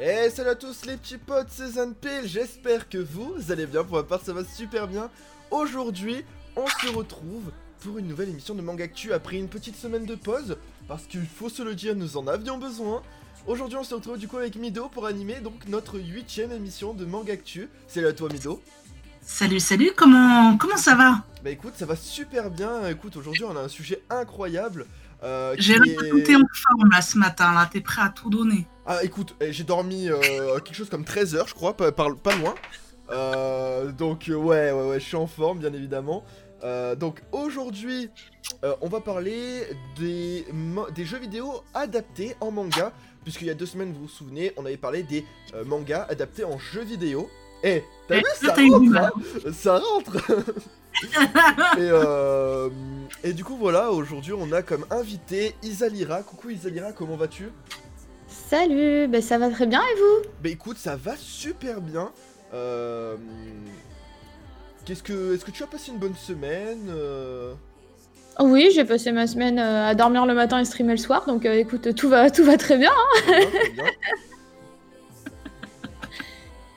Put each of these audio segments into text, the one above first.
Et salut à tous les petits potes, c'est Zanpil, j'espère que vous allez bien, pour ma part ça va super bien. Aujourd'hui, on se retrouve pour une nouvelle émission de Mangactu après une petite semaine de pause, parce qu'il faut se le dire, nous en avions besoin. Aujourd'hui on se retrouve du coup avec Mido pour animer donc notre huitième émission de Mangactu. Salut à toi Mido. Salut, salut, comment, comment ça va? Bah écoute, ça va super bien, écoute, aujourd'hui on a un sujet incroyable. Euh, J'ai qui l'impression que est- en forme là ce matin, là, t'es prêt à tout donner. Ah écoute, eh, j'ai dormi euh, quelque chose comme 13 heures je crois, pas, loin. Euh, donc ouais, ouais, ouais, je suis en forme bien évidemment. Donc aujourd'hui, on va parler des, des jeux vidéo adaptés en manga. Puisqu'il y a deux semaines, vous vous souvenez, on avait parlé des mangas adaptés en jeux vidéo. Eh, t'as Eh, vu, ça rentre, hein Ça rentre et, euh, et du coup voilà, aujourd'hui on a comme invité Isalira. Coucou Isalira, comment vas-tu? Salut, bah ça va très bien et vous? Bah écoute, ça va super bien. Euh, Qu'est-ce que, est-ce que tu as passé une bonne semaine euh, Oui, j'ai passé ma semaine à dormir le matin et streamer le soir, donc euh, écoute, tout va, tout va très bien. hein. très bien, très bien.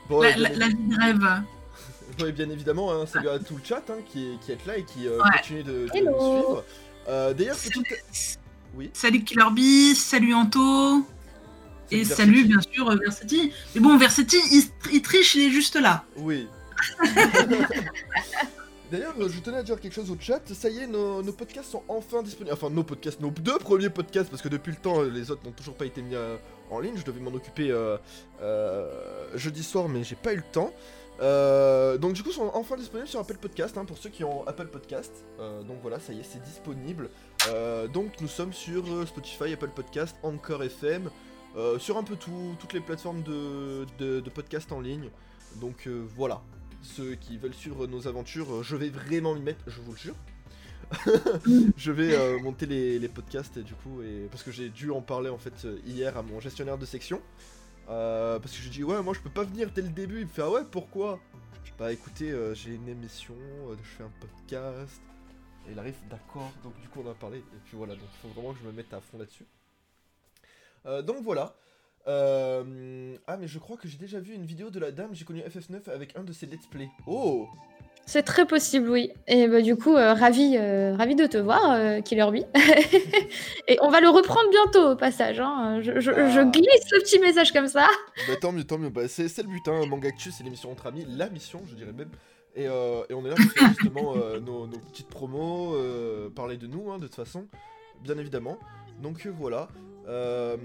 Bon, la, vie de rêve. bon, et bien évidemment, hein, salut à tout le chat hein, qui, est, qui est là et qui euh, Ouais. continue de, nous suivre. Euh, D'ailleurs, petite... Oui. Salut Killer Bee, salut Anto, et Versetti. salut bien sûr euh, Versetti. Mais bon, Versetti, il, il triche, il est juste là. Oui. D'ailleurs, je tenais à dire quelque chose au chat. Ça y est, nos, nos podcasts sont enfin disponibles. Enfin, nos podcasts, nos deux premiers podcasts, parce que depuis le temps, les autres n'ont toujours pas été mis euh, en ligne. Je devais m'en occuper euh, euh, jeudi soir, mais j'ai pas eu le temps. Euh, donc du coup, sont enfin disponibles sur Apple Podcast, hein, pour ceux qui ont Apple Podcast. Donc voilà, ça y est, c'est disponible. Donc nous sommes sur Spotify, Apple Podcast, Anchor FM, sur un peu tout, toutes les plateformes de, de, podcasts en ligne. Donc voilà, ceux qui veulent suivre nos aventures, je vais vraiment m'y mettre, je vous le jure. je vais euh, monter les, podcasts du coup, et, parce que j'ai dû en parler en fait euh, hier à mon gestionnaire de section. Euh, parce que je dis ouais moi je peux pas venir dès le début, il me fait ah ouais pourquoi? Bah écoutez j'ai une émission, je fais un podcast. Et il arrive d'accord, donc du coup on a parlé, et puis voilà, donc il faut vraiment que je me mette à fond là-dessus. Donc voilà. Ah mais je crois que j'ai déjà vu une vidéo de la dame, j'ai connu FF9 avec un de ses let's play. Oh C'est très possible, oui. Et bah, du coup, euh, ravi, euh, ravi de te voir, euh, Killer Bee. et on va le reprendre bientôt au passage. hein. Je, je- Ah. je glisse le petit message comme ça. Bah tant mieux, tant mieux, bah, c'est le but, hein. Mangactu c'est l'émission entre amis, la mission je dirais même. Et, euh, et on est là pour faire justement euh, nos, nos petites promos, euh, parler de nous hein, de toute façon, bien évidemment. Donc euh, voilà. Euh,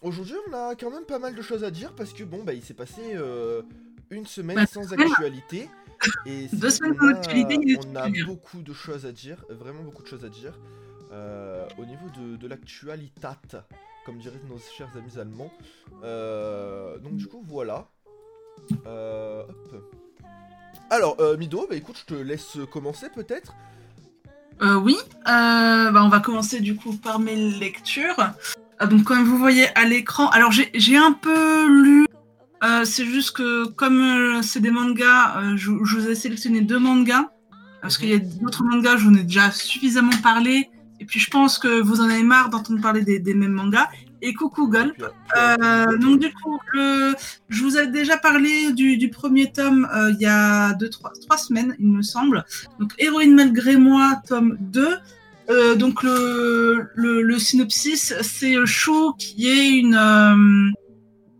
Aujourd'hui on a quand même pas mal de choses à dire parce que bon bah il s'est passé euh, une semaine Bah, sans actualité. Et Deux semaines a- actualité, a On a beaucoup de choses à dire, vraiment beaucoup de choses à dire. euh, au niveau de, de l'actualitat, comme diraient nos chers amis allemands. Euh, donc du coup voilà. Euh, hop. Alors euh, Mido, bah écoute, je te laisse commencer peut-être. Euh, oui, euh, bah, on va commencer du coup par mes lectures. Euh, donc comme vous voyez à l'écran, alors j'ai un peu lu, euh, c'est juste que comme euh, c'est des mangas, euh, je, je vous ai sélectionné deux mangas, parce qu'il y a d'autres mangas, j'en ai déjà suffisamment parlé, et puis je pense que vous en avez marre d'entendre parler des, des mêmes mangas. Et coucou Gulp. Donc du coup, je vous avais déjà parlé du, du premier tome il y a deux, trois, trois semaines, il me semble. Donc Héroïne malgré moi, tome 2. Euh, donc le, le, le synopsis, c'est Chou qui est une,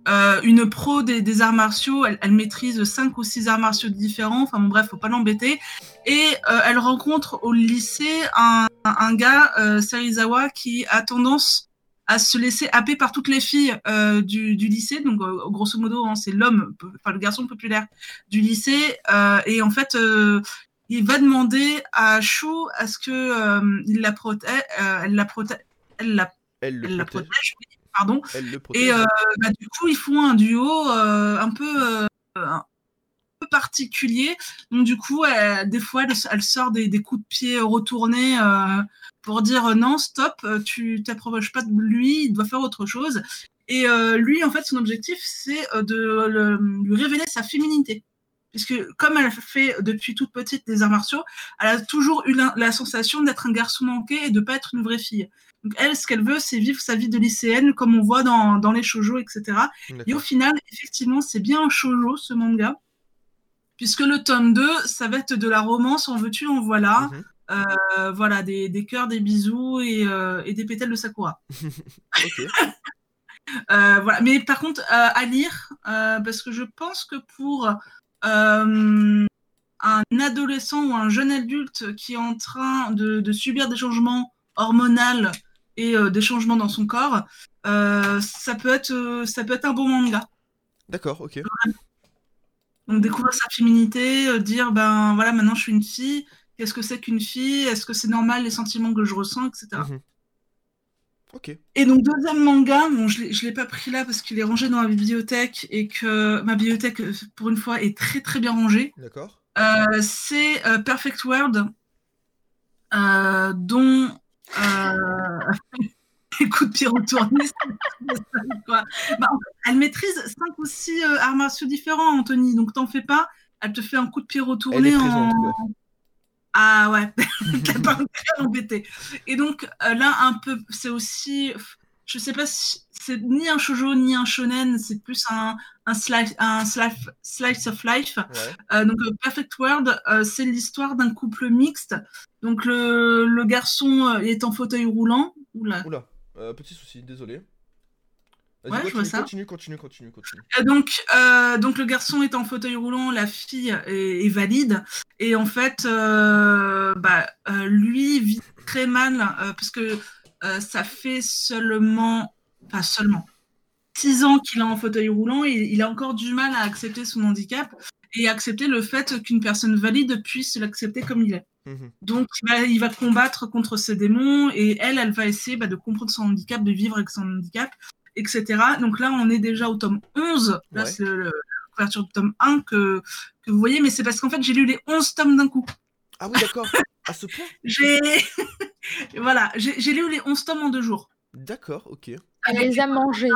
euh, une pro des, des arts martiaux. Elle, elle maîtrise cinq ou six arts martiaux différents. Enfin bon bref, faut pas l'embêter. Et euh, elle rencontre au lycée un, un gars, euh, Serizawa, qui a tendance à se laisser happer par toutes les filles euh, du, du lycée. Donc, euh, grosso modo, hein, c'est l'homme, enfin le garçon populaire du lycée. Euh, et en fait, euh, il va demander à Chou à ce que euh, il la protège, euh, elle la protège, elle la, elle le elle la protège. protège, oui, pardon. Et euh, bah, du coup, ils font un duo euh, un peu euh, un peu particulier. Donc du coup, elle- des fois, elle, elle sort des, des coups de pied retournés pour dire non, stop, tu t'approches pas de lui, il doit faire autre chose. Et euh, lui, en fait, son objectif, c'est de le- lui révéler sa féminité. puisque comme elle fait depuis toute petite des arts martiaux, elle a toujours eu la, la sensation d'être un garçon manqué et de pas être une vraie fille. Donc elle, ce qu'elle veut, c'est vivre sa vie de lycéenne, comme on voit dans, dans les shoujo, etc. Et au final, effectivement, c'est bien un shoujo, ce manga, puisque le tome 2, ça va être de la romance, en veux-tu, en voilà. Mhm. Euh, voilà, des, des cœurs, des bisous et, euh, et des pétales de sakura. Euh, voilà. Mais par contre, euh, à lire, parce que je pense que pour un adolescent ou un jeune adulte qui est en train de, de subir des changements hormonaux et euh, des changements dans son corps, euh, ça, peut être, euh, ça peut être un bon manga. D'accord, ok. Donc découvrir sa féminité, dire ben voilà maintenant je suis une fille, qu'est-ce que c'est qu'une fille, est-ce que c'est normal les sentiments que je ressens, etc. Mhm. Ok. Et donc deuxième manga, bon je je l'ai pas pris là parce qu'il est rangé dans ma bibliothèque et que ma bibliothèque pour une fois est très très bien rangée. D'accord. Euh, c'est euh, Perfect World, euh, dont euh, coup de pied retourné. quoi. Bah, elle maîtrise cinq ou six euh, arts martiaux différents, Anthony. Donc t'en fais pas. Elle te fait un coup de pied Elle est retourné en. présente. Ah ouais, t'as pas embêté. Et donc euh, là, un peu, c'est aussi, je sais pas si c'est ni un shoujo ni un shonen, c'est plus un, un, slice, un slice, slice of life. Ouais. Euh, donc, euh, Perfect World, euh, c'est l'histoire d'un couple mixte. Donc, le, le garçon est en fauteuil roulant. Oula. Oula, euh, petit souci, désolé. Ouais, je continue, vois ça. continue, continue, continue, continue. Donc, euh, donc, le garçon est en fauteuil roulant, la fille est, est valide. Et en fait, euh, bah, lui vit très mal parce que euh, ça fait seulement, pas seulement, six ans qu'il est en fauteuil roulant et il a encore du mal à accepter son handicap et accepter le fait qu'une personne valide puisse l'accepter comme il est. Mhm. Donc, il va, il va combattre contre ses démons et elle, elle va essayer bah, de comprendre son handicap, de vivre avec son handicap, etc. Donc là, on est déjà au tome 11. Là, Ouais. c'est la couverture du tome 1 que, que vous voyez, mais c'est parce qu'en fait, j'ai lu les 11 tomes d'un coup. Ah oui, d'accord. À ce point? J'ai voilà, j'ai lu les 11 tomes en deux jours. D'accord, ok. Elle Avec les a mangés.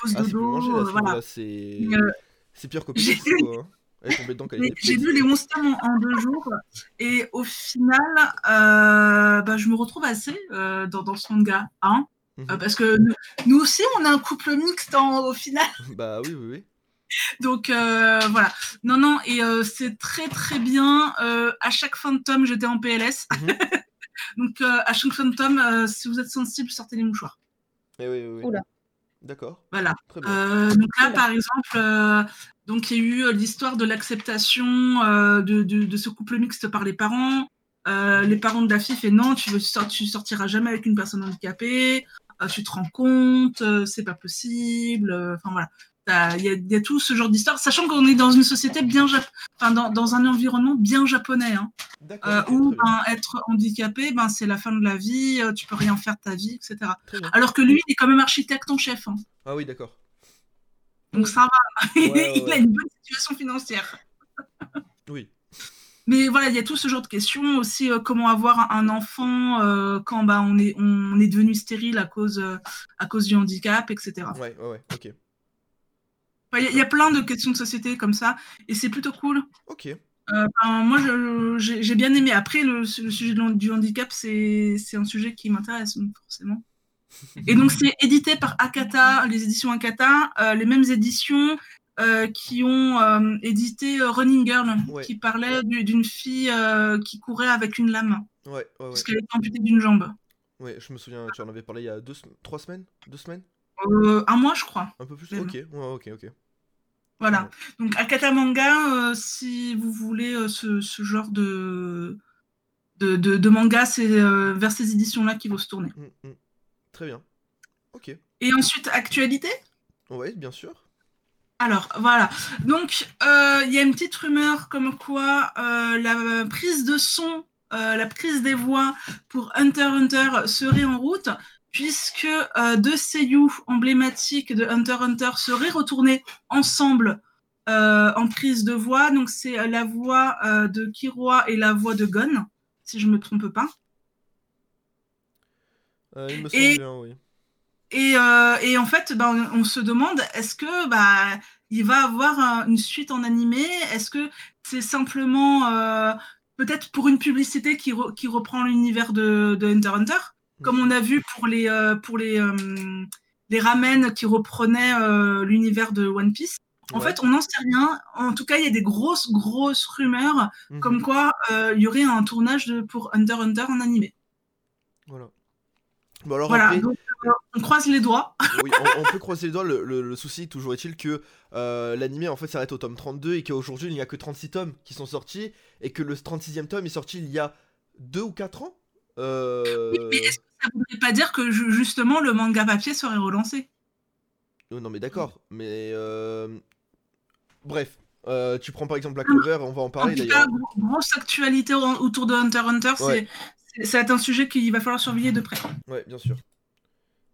pause Ah, c'est euh, voilà. c'est. Pire que j'ai- hein. Elle elle lu les 11 tomes en, en deux jours et au final, euh, bah, je me retrouve assez euh, dans, dans ce manga. Hein, Mhm. Euh, parce que nous, nous aussi, on a un couple mixte en- au final. Bah oui, oui, oui. Donc euh, voilà. Non, non, et euh, c'est très très bien. Euh, à chaque fin de tome, j'étais en PLS. Mhm. Donc euh, à chaque fin de tome, euh, si vous êtes sensible, sortez les mouchoirs. Eh oui, oui, oui. Oula. D'accord, Voilà. très bien. Euh, donc là, par exemple, euh, donc il y a eu euh, l'histoire de l'acceptation euh, de, de, de ce couple mixte par les parents. Euh, les parents de la fille fait non, tu tu sortiras jamais avec une personne handicapée. Euh, tu te rends compte, euh, c'est pas possible. euh, Enfin voilà, T'as- il y, a- il y a tout ce genre d'histoire, sachant qu'on est dans une société bien enfin dans, dans un environnement bien japonais, hein, euh, où ben, être handicapé, ben c'est la fin de la vie, euh, tu peux rien faire de ta vie, etc. Alors que lui, il est quand même architecte en chef. hein. Ah oui, d'accord. Donc ça va. Ouais, ouais, il a une bonne situation financière. Oui. Mais voilà, il y a tout ce genre de questions aussi. euh, comment avoir un enfant euh, quand bah, on, est, on est devenu stérile à cause, à cause du handicap, etc. Ouais, ouais, ouais, ok. Il y, a- il y a plein de questions de société comme ça. Et c'est plutôt cool. Ok. Euh, ben, moi, j'ai bien aimé. Après, le, le sujet de du handicap, c'est un sujet qui m'intéresse, forcément. Et donc, c'est édité par Akata, les éditions Akata, euh, les mêmes éditions euh, qui ont euh, édité Running Girl, Ouais. qui parlait du- d'une fille qui courait avec une lame, Ouais, ouais, parce qu'elle était amputée d'une jambe. Ouais, je me souviens, tu en avais parlé il y a deux, trois semaines Deux semaines Euh, un mois, je crois. Un peu plus Même. Ok, ok, ok. Voilà. Donc, Akata Manga, euh, si vous voulez euh, ce, ce genre de, de, de, de manga, c'est vers ces éditions-là qu'il faut se tourner. Mm, mm. Très bien. Ok. Et ensuite, actualité? Ouais, bien sûr. Alors, voilà. Donc, il y a une petite rumeur comme quoi la prise de son, la prise des voix pour Hunter Hunter serait en route, puisque euh, deux seiyuu emblématiques de Hunter x Hunter seraient retournés ensemble euh, en prise de voix. Donc, c'est euh, la voix euh, de Kiroa et la voix de Gon, si je ne me trompe pas. Il me Et- semble bien, oui. Et, et en fait, ben, on, on se demande, est-ce que bah, il va avoir un- une suite en animé? Est-ce que c'est simplement peut-être pour une publicité qui, re- qui reprend l'univers de, de Hunter x Hunter, comme on a vu pour les, euh, pour les, euh, les ramen qui reprenaient euh, l'univers de One Piece. En Ouais. fait, on n'en sait rien. En tout cas, il y a des grosses, grosses rumeurs Mhm. comme quoi il y aurait un tournage de, pour Hunter x Hunter en animé. Voilà. Bon alors Voilà, après, donc euh, on croise les doigts. oui, on, on peut croiser les doigts. Le, le- le souci, toujours est-il que euh, l'animé en fait s'arrête au tome 32 et qu'aujourd'hui il n'y a que 36 tomes qui sont sortis et que le 36e tome est sorti il y a 2 ou 4 ans? Euh... Oui, mais est-ce que ça ne voudrait pas dire que ju- justement le manga papier serait relancé? Oh, non mais d'accord, mais euh, bref. euh, tu prends par exemple Black Clover, on va en parler d'ailleurs. grosse actualité au- autour de Hunter x Hunter, c'est- Ouais. un sujet qu'il va falloir surveiller de près. Ouais, bien sûr.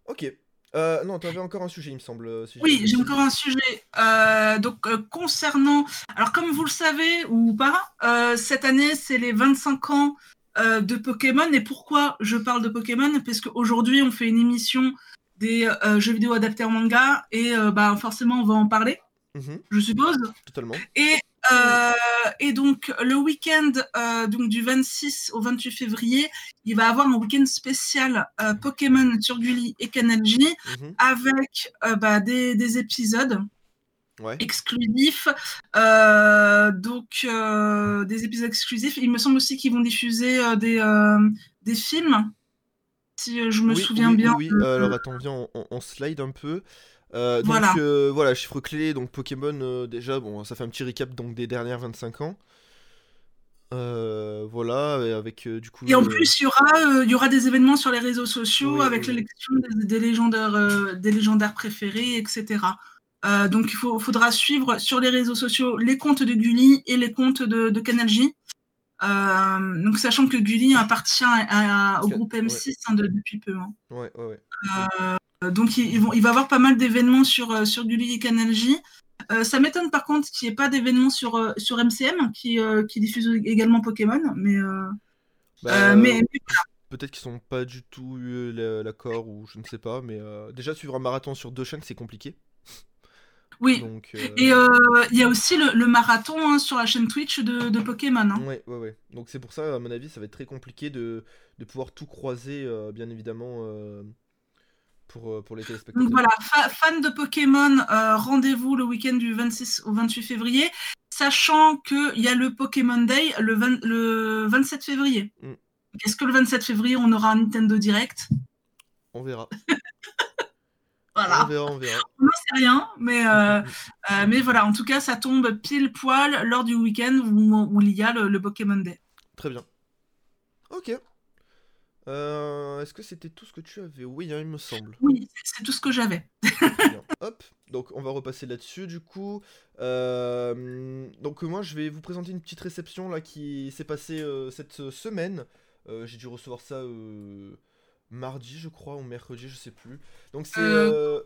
Ok. Euh, non, t'avais encore un sujet, il me semble. si Oui, j'ai encore un sujet. Euh, donc, euh, concernant. Alors, comme vous le savez ou pas, cette année, c'est les 25 ans euh, de Pokémon. Et pourquoi je parle de Pokémon? Parce qu'aujourd'hui, on fait une émission des euh, jeux vidéo adaptés en manga. Et euh, bah, forcément, on va en parler, Mhm, je suppose. totalement. Et, et donc, le week-end donc, du 26 au 28 février, il va y avoir un week-end spécial Pokémon sur Gulli et J Mhm, avec bah, des, des épisodes Ouais. exclusifs. euh, donc, euh, des épisodes exclusifs. Il me semble aussi qu'ils vont diffuser euh, des, des films, si je me Oui, souviens oui, bien. Oui, alors attends, viens, on, on- on slide un peu. Donc Voilà. voilà, chiffre clé, donc Pokémon déjà, bon, ça fait un petit recap donc des dernières 25 ans. Euh, voilà, et avec euh, du coup. Et en plus, il y aura, euh, il y aura des événements sur les réseaux sociaux Oui, avec oui. l'élection des, des légendaires, des légendaires préférés, etc. Euh, donc, il faut- faudra suivre sur les réseaux sociaux les comptes de Gulli et les comptes de, de Canal J. Euh, donc, sachant que Gulli appartient à- à- au groupe M6 hein, de- depuis peu. hein. Ouais, ouais, ouais. Euh, donc, il, ils vont- il va y avoir pas mal d'événements sur, sur Gulli et Canal J. Ça m'étonne par contre qu'il n'y ait pas d'événements sur, sur MCM qui, qui diffuse également Pokémon. Mais, Bah, mais, Peut-être qu'ils sont pas du tout eu la- l'accord ou je ne sais pas, mais déjà suivre un marathon sur deux chaînes c'est compliqué. Oui. Donc. euh, Et euh, il y a aussi le, le marathon hein, sur la chaîne Twitch de, de Pokémon. hein. Ouais, ouais, ouais. Donc c'est pour ça, à mon avis, ça va être très compliqué de, de pouvoir tout croiser, euh, bien évidemment, pour, pour les téléspectateurs. Donc voilà, fa- fans de Pokémon, rendez-vous le week-end du 26 au 28 février, sachant qu'il y a le Pokémon Day le, 20 le 27 février. Mm. Est-ce que le 27 février, on aura un Nintendo Direct? On verra. Voilà, On verra, on verra. on n'en sait rien, mais, euh, euh, mais voilà, en tout cas, ça tombe pile poil lors du week-end où, où il y a le, le Pokémon Day. Très bien. Ok. Euh, Est-ce que c'était tout ce que tu avais? Oui, hein, il me semble. Oui, c'est- tout ce que j'avais. Hop, donc on va repasser là-dessus du coup. Euh, donc moi je vais vous présenter une petite réception là qui s'est passée euh, cette semaine. J'ai dû recevoir ça mardi je crois ou mercredi je sais plus. Donc c'est... Euh, euh,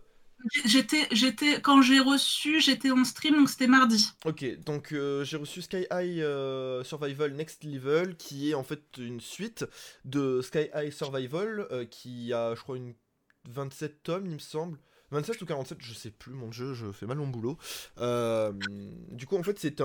J'étais, j'étais, quand j'ai reçu, j'étais en stream, donc c'était mardi. Ok, donc euh, j'ai reçu Sky High Survival Next Level, qui est en fait une suite de Sky High Survival, qui a, je crois, une 27 tomes, il me semble. 27 ou 47, je sais plus, mon dieu, je fais mal mon boulot. Du coup, en fait, c'est un...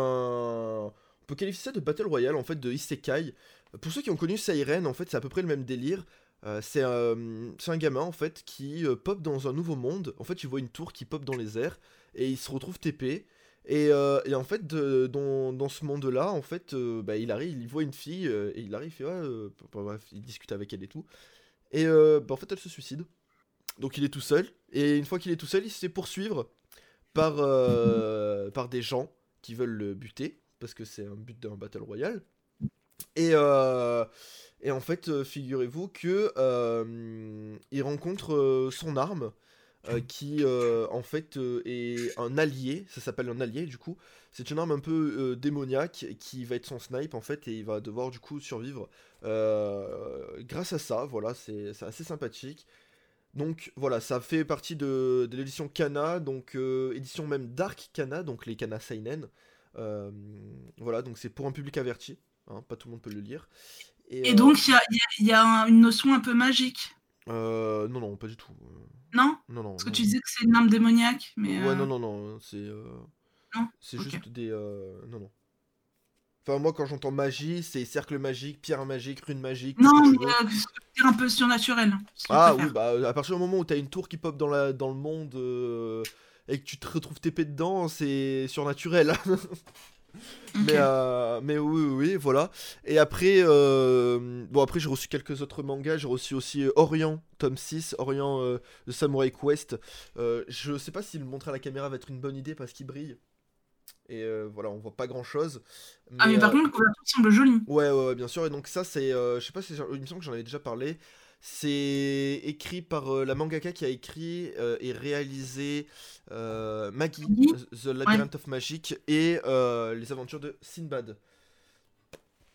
On peut qualifier ça de Battle Royale, en fait, de Isekai. Pour ceux qui ont connu Siren, en fait, c'est à peu près le même délire. Euh, c'est un gamin en fait qui euh, pop dans un nouveau monde. En fait, tu vois une tour qui pop dans les airs et il se retrouve TP. Et, euh, et en fait, dans, ce monde-là, en fait, bah, il arrive, il voit une fille et il arrive, bah, bref, il discute avec elle et tout. Et bah, en fait, elle se suicide. Donc il est tout seul. Et une fois qu'il est tout seul, il se fait poursuivre par, par des gens qui veulent le buter parce que c'est un but d'un battle royale. Et, euh, et en fait, euh, figurez-vous que euh, il rencontre son arme, qui en fait est un allié. Ça s'appelle un allié du coup. C'est une arme un peu démoniaque qui va être son snipe en fait et il va devoir du coup survivre grâce à ça. Voilà, c'est c'est assez sympathique. Donc voilà, ça fait partie de, de l'édition Kana, donc euh, édition même Dark Kana, donc les Kana Seinen. Euh, voilà, donc c'est pour un public averti, hein, pas tout le monde peut le lire. Et euh, donc, il y a, il y a- il y a un- une notion un peu magique, euh, non, non, pas du tout. Euh, non? Non, non. Parce que non, tu non. disais que c'est une arme démoniaque, mais... Ouais, non, non, non, c'est Non? c'est juste des. Non, non. Enfin, moi, quand j'entends magie, c'est cercle magique, pierre magique, rune magique. Non, que mais tu euh, un peu surnaturel. tu Ah oui, bah à partir du moment où t'as une tour qui pop dans, la, dans le monde euh, et que tu te retrouves TP dedans, c'est surnaturel. Mais, euh, mais oui, oui, oui, voilà. Et après, euh, bon, après j'ai reçu quelques autres mangas. J'ai reçu aussi euh, Orient, tome 6, Orient euh, de Samurai Quest. Je sais pas si le montrer à la caméra va être une bonne idée parce qu'il brille. Et voilà, on voit pas grand chose. Ah, mais par contre, la couverture semble jolie. Ouais, ouais, ouais, bien sûr. Et donc ça, c'est, je sais pas si, il me semble que j'en avais déjà parlé. C'est écrit par euh, la mangaka qui a écrit euh, et réalisé euh, Maggie, Maggie The Labyrinth of Magic et les aventures de Sinbad.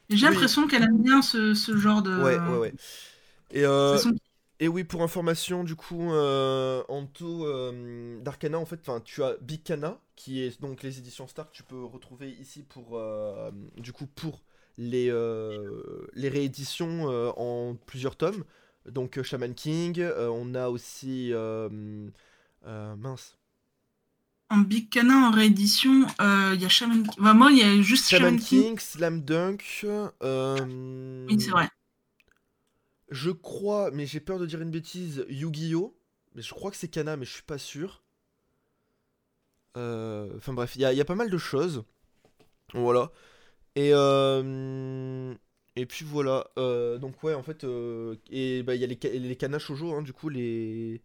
J'ai oui. l'impression qu'elle aime bien ce, ce genre de. Ouais, ouais, ouais. Et, son- et oui, pour information, du coup, en tout d'Arcana, en fait, tu as Big Cana, qui est donc les éditions Star, que tu peux retrouver ici pour, du coup, pour les, les rééditions en plusieurs tomes. Donc euh, Shaman King, euh, on a aussi euh, mince. En Big Canin en réédition, il y a Shaman King. Enfin, moi, il y a juste Shaman Shaman King. King, Slam Dunk. Oui, c'est vrai. Je crois, mais j'ai peur de dire une bêtise, Yu-Gi-Oh! Mais je crois que c'est Kana, mais je suis pas sûr. Euh, Enfin bref, il y, a- il y a pas mal de choses. Voilà. Et, euh, et puis voilà. Euh, donc ouais, en fait, euh, et bah, il y a les, les Kana Shoujo, hein, du coup, les,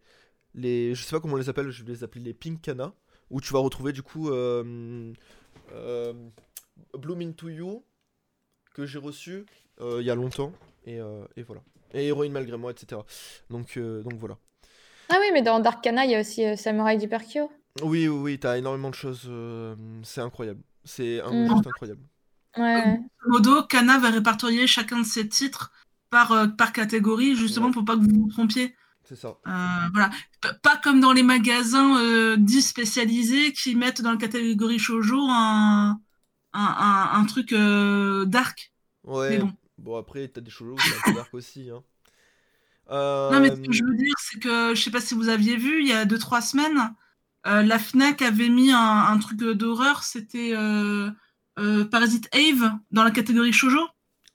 les... Je sais pas comment on les appelle, je vais les appeler les Pink Kana. Où tu vas retrouver du coup euh, euh, Bloom Into You, que j'ai reçu euh, il y a longtemps. Et, et voilà. Et Héroïne malgré moi, etc. Donc, donc voilà. Ah oui, mais dans Darkana, il y a aussi Samurai d'Hyperkyo. Oui, oui, oui, t'as énormément de choses. c'est incroyable. C'est un- Mm. juste incroyable. Ouais. Modo, Kana va répertorier chacun de ses titres par, euh, par catégorie, justement Ouais. pour pas que vous vous trompiez. C'est ça. Euh, voilà. P- pas comme dans les magasins euh, dits spécialisés qui mettent dans la catégorie shoujo un, un, un, un truc euh, dark. Ouais. Mais Bon. bon. après, t'as des shoujo, c'est un peu dark aussi. Hein. Euh, Non, mais ce que je veux dire, c'est que je sais pas si vous aviez vu, il y a 2-3 semaines, euh, la Fnac avait mis un, un truc d'horreur, c'était euh, Parasite Eve dans la catégorie shoujo.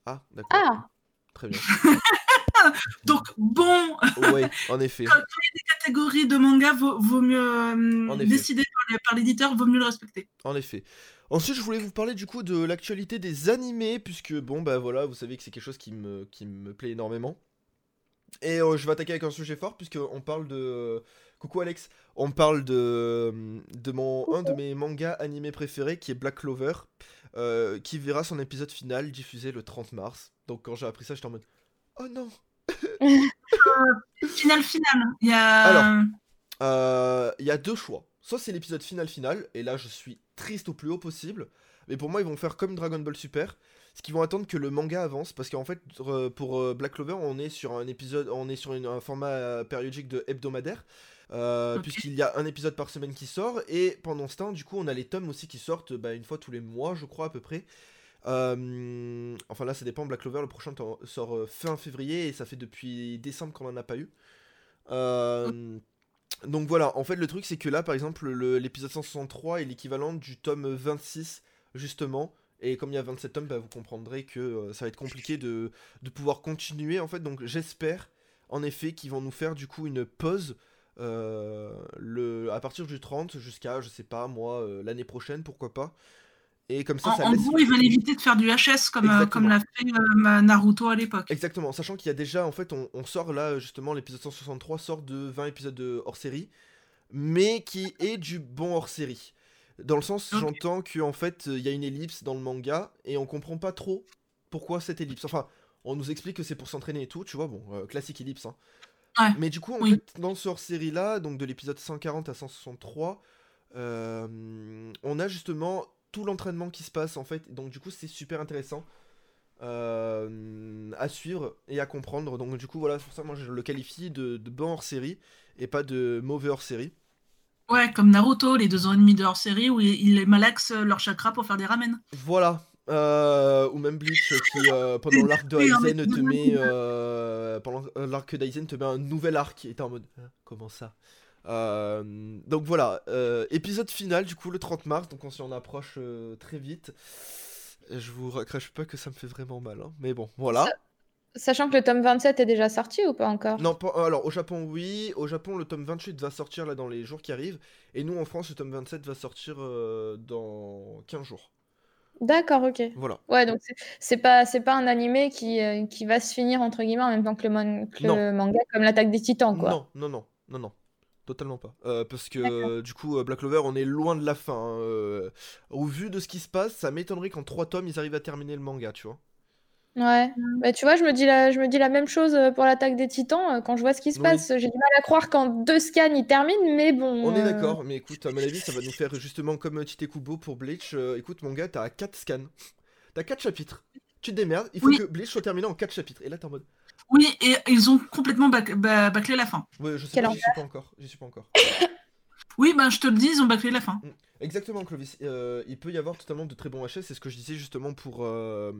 Ah, d'accord. Ah, Très bien. Donc bon, ouais, en effet. quand il y a des catégories de manga, vaut, vaut mieux euh, décider par l'éditeur, vaut mieux le respecter. En effet. Ensuite, je voulais vous parler du coup de l'actualité des animés, puisque bon, bah voilà, vous savez que c'est quelque chose qui me, qui me plaît énormément. Et euh, je vais attaquer avec un sujet fort, puisqu'on parle de. Coucou Alex, on parle de, de mon, un de mes mangas animés préférés qui est Black Clover, euh, qui verra son épisode final diffusé le 30 mars. Donc quand j'ai appris ça, j'étais en mode Oh non Final, final. Il y a. Alors. Euh, Il y a deux choix. Soit c'est l'épisode final final, et là je suis triste au plus haut possible. Mais pour moi, ils vont faire comme Dragon Ball Super, ce qu'ils vont attendre que le manga avance, parce qu'en fait, euh, pour Black Clover, on est sur un épisode, on est sur une- un format périodique de hebdomadaire, euh, puisqu'il y a un épisode par semaine qui sort, et pendant ce temps, du coup, on a les tomes aussi qui sortent bah, une fois tous les mois, je crois à peu près. Euh, enfin là, ça dépend. Black Clover, le prochain sort euh, fin février, et ça fait depuis décembre qu'on en a pas eu. Euh, donc voilà, en fait le truc c'est que là par exemple le- l'épisode 163 est l'équivalent du tome 26 justement. Et comme il y a 27 tomes, bah, vous comprendrez que euh, ça va être compliqué de, de pouvoir continuer en fait. Donc j'espère en effet qu'ils vont nous faire du coup une pause le, à partir du 30 jusqu'à, je sais pas moi, euh, l'année prochaine, pourquoi pas. Et comme ça, En, ça en laisse... gros, ils veulent éviter de faire du HS comme, euh, comme l'a fait euh, Naruto à l'époque. Exactement, sachant qu'il y a déjà, en fait, on, on sort là, justement, l'épisode 163 sort de 20 épisodes de hors-série, mais qui est du bon hors-série. Dans le sens, Ok. j'entends qu'en fait, il y a une ellipse dans le manga, et on comprend pas trop pourquoi cette ellipse. Enfin, on nous explique que c'est pour s'entraîner et tout, tu vois, bon, euh, classique ellipse, hein. Ouais, Mais du coup, en oui. fait, dans ce hors-série là, donc de l'épisode 140 à 163, euh, on a justement tout l'entraînement qui se passe en fait. Donc du coup, c'est super intéressant euh, à suivre et à comprendre. Donc du coup, voilà, c'est pour ça moi je le qualifie de, de bon hors-série et pas de mauvais hors-série. Ouais, comme Naruto, les deux ans et demi de hors série où ils, ils malaxent leur chakra pour faire des ramen. Voilà. Euh, ou même Bleach qui euh, pendant l'arc de Aizen te met euh, pendant euh, l'arc d'Aizen te met un nouvel arc et t'es en mode Hein, comment ça? Euh, donc voilà euh, épisode final du coup le 30 mars donc on s'y en approche euh, très vite Je vous crache pas que ça me fait vraiment mal. hein. Mais bon, voilà. Ça- Sachant que le tome 27 est déjà sorti ou pas encore? Non, pas- alors au Japon, oui. Au Japon, le tome 28 va sortir là dans les jours qui arrivent. Et nous, en France, le tome 27 va sortir euh, dans 15 jours. D'accord, ok. Voilà. Ouais, donc c'est- pas, c'est pas un animé qui, euh, qui va se finir entre guillemets en même temps que le, man- que le Non. manga comme l'attaque des titans, quoi. Non, non, non, non, non. Totalement pas. Euh, parce que euh, du coup, Black Clover, on est loin de la fin. hein. Au vu de ce qui se passe, ça m'étonnerait qu'en 3 tomes, ils arrivent à terminer le manga, tu vois. Ouais. Bah, tu vois, je me dis la, je me dis la même chose euh, pour l'attaque des titans. euh, Quand je vois ce qui se Oui. passe, j'ai du mal à croire qu'en deux scans, ils terminent, mais bon. On est euh, d'accord, mais écoute, à mon avis, ça va nous faire justement comme Tite Kubo pour Bleach. Euh, écoute, mon gars, t'as 4 scans. T'as 4 chapitres. Tu te démerdes, il faut Oui. que Bleach soit terminé en 4 chapitres. Et là, t'es en mode. Oui, et ils ont complètement bac- ba- bâclé la fin. Ouais, je sais Quel pas, j'y suis pas encore. J'y suis pas encore. Oui, ben je te le dis, ils ont bâclé la fin. Exactement, Clovis. Euh, il peut y avoir totalement de très bons HS. C'est ce que je disais justement pour, euh,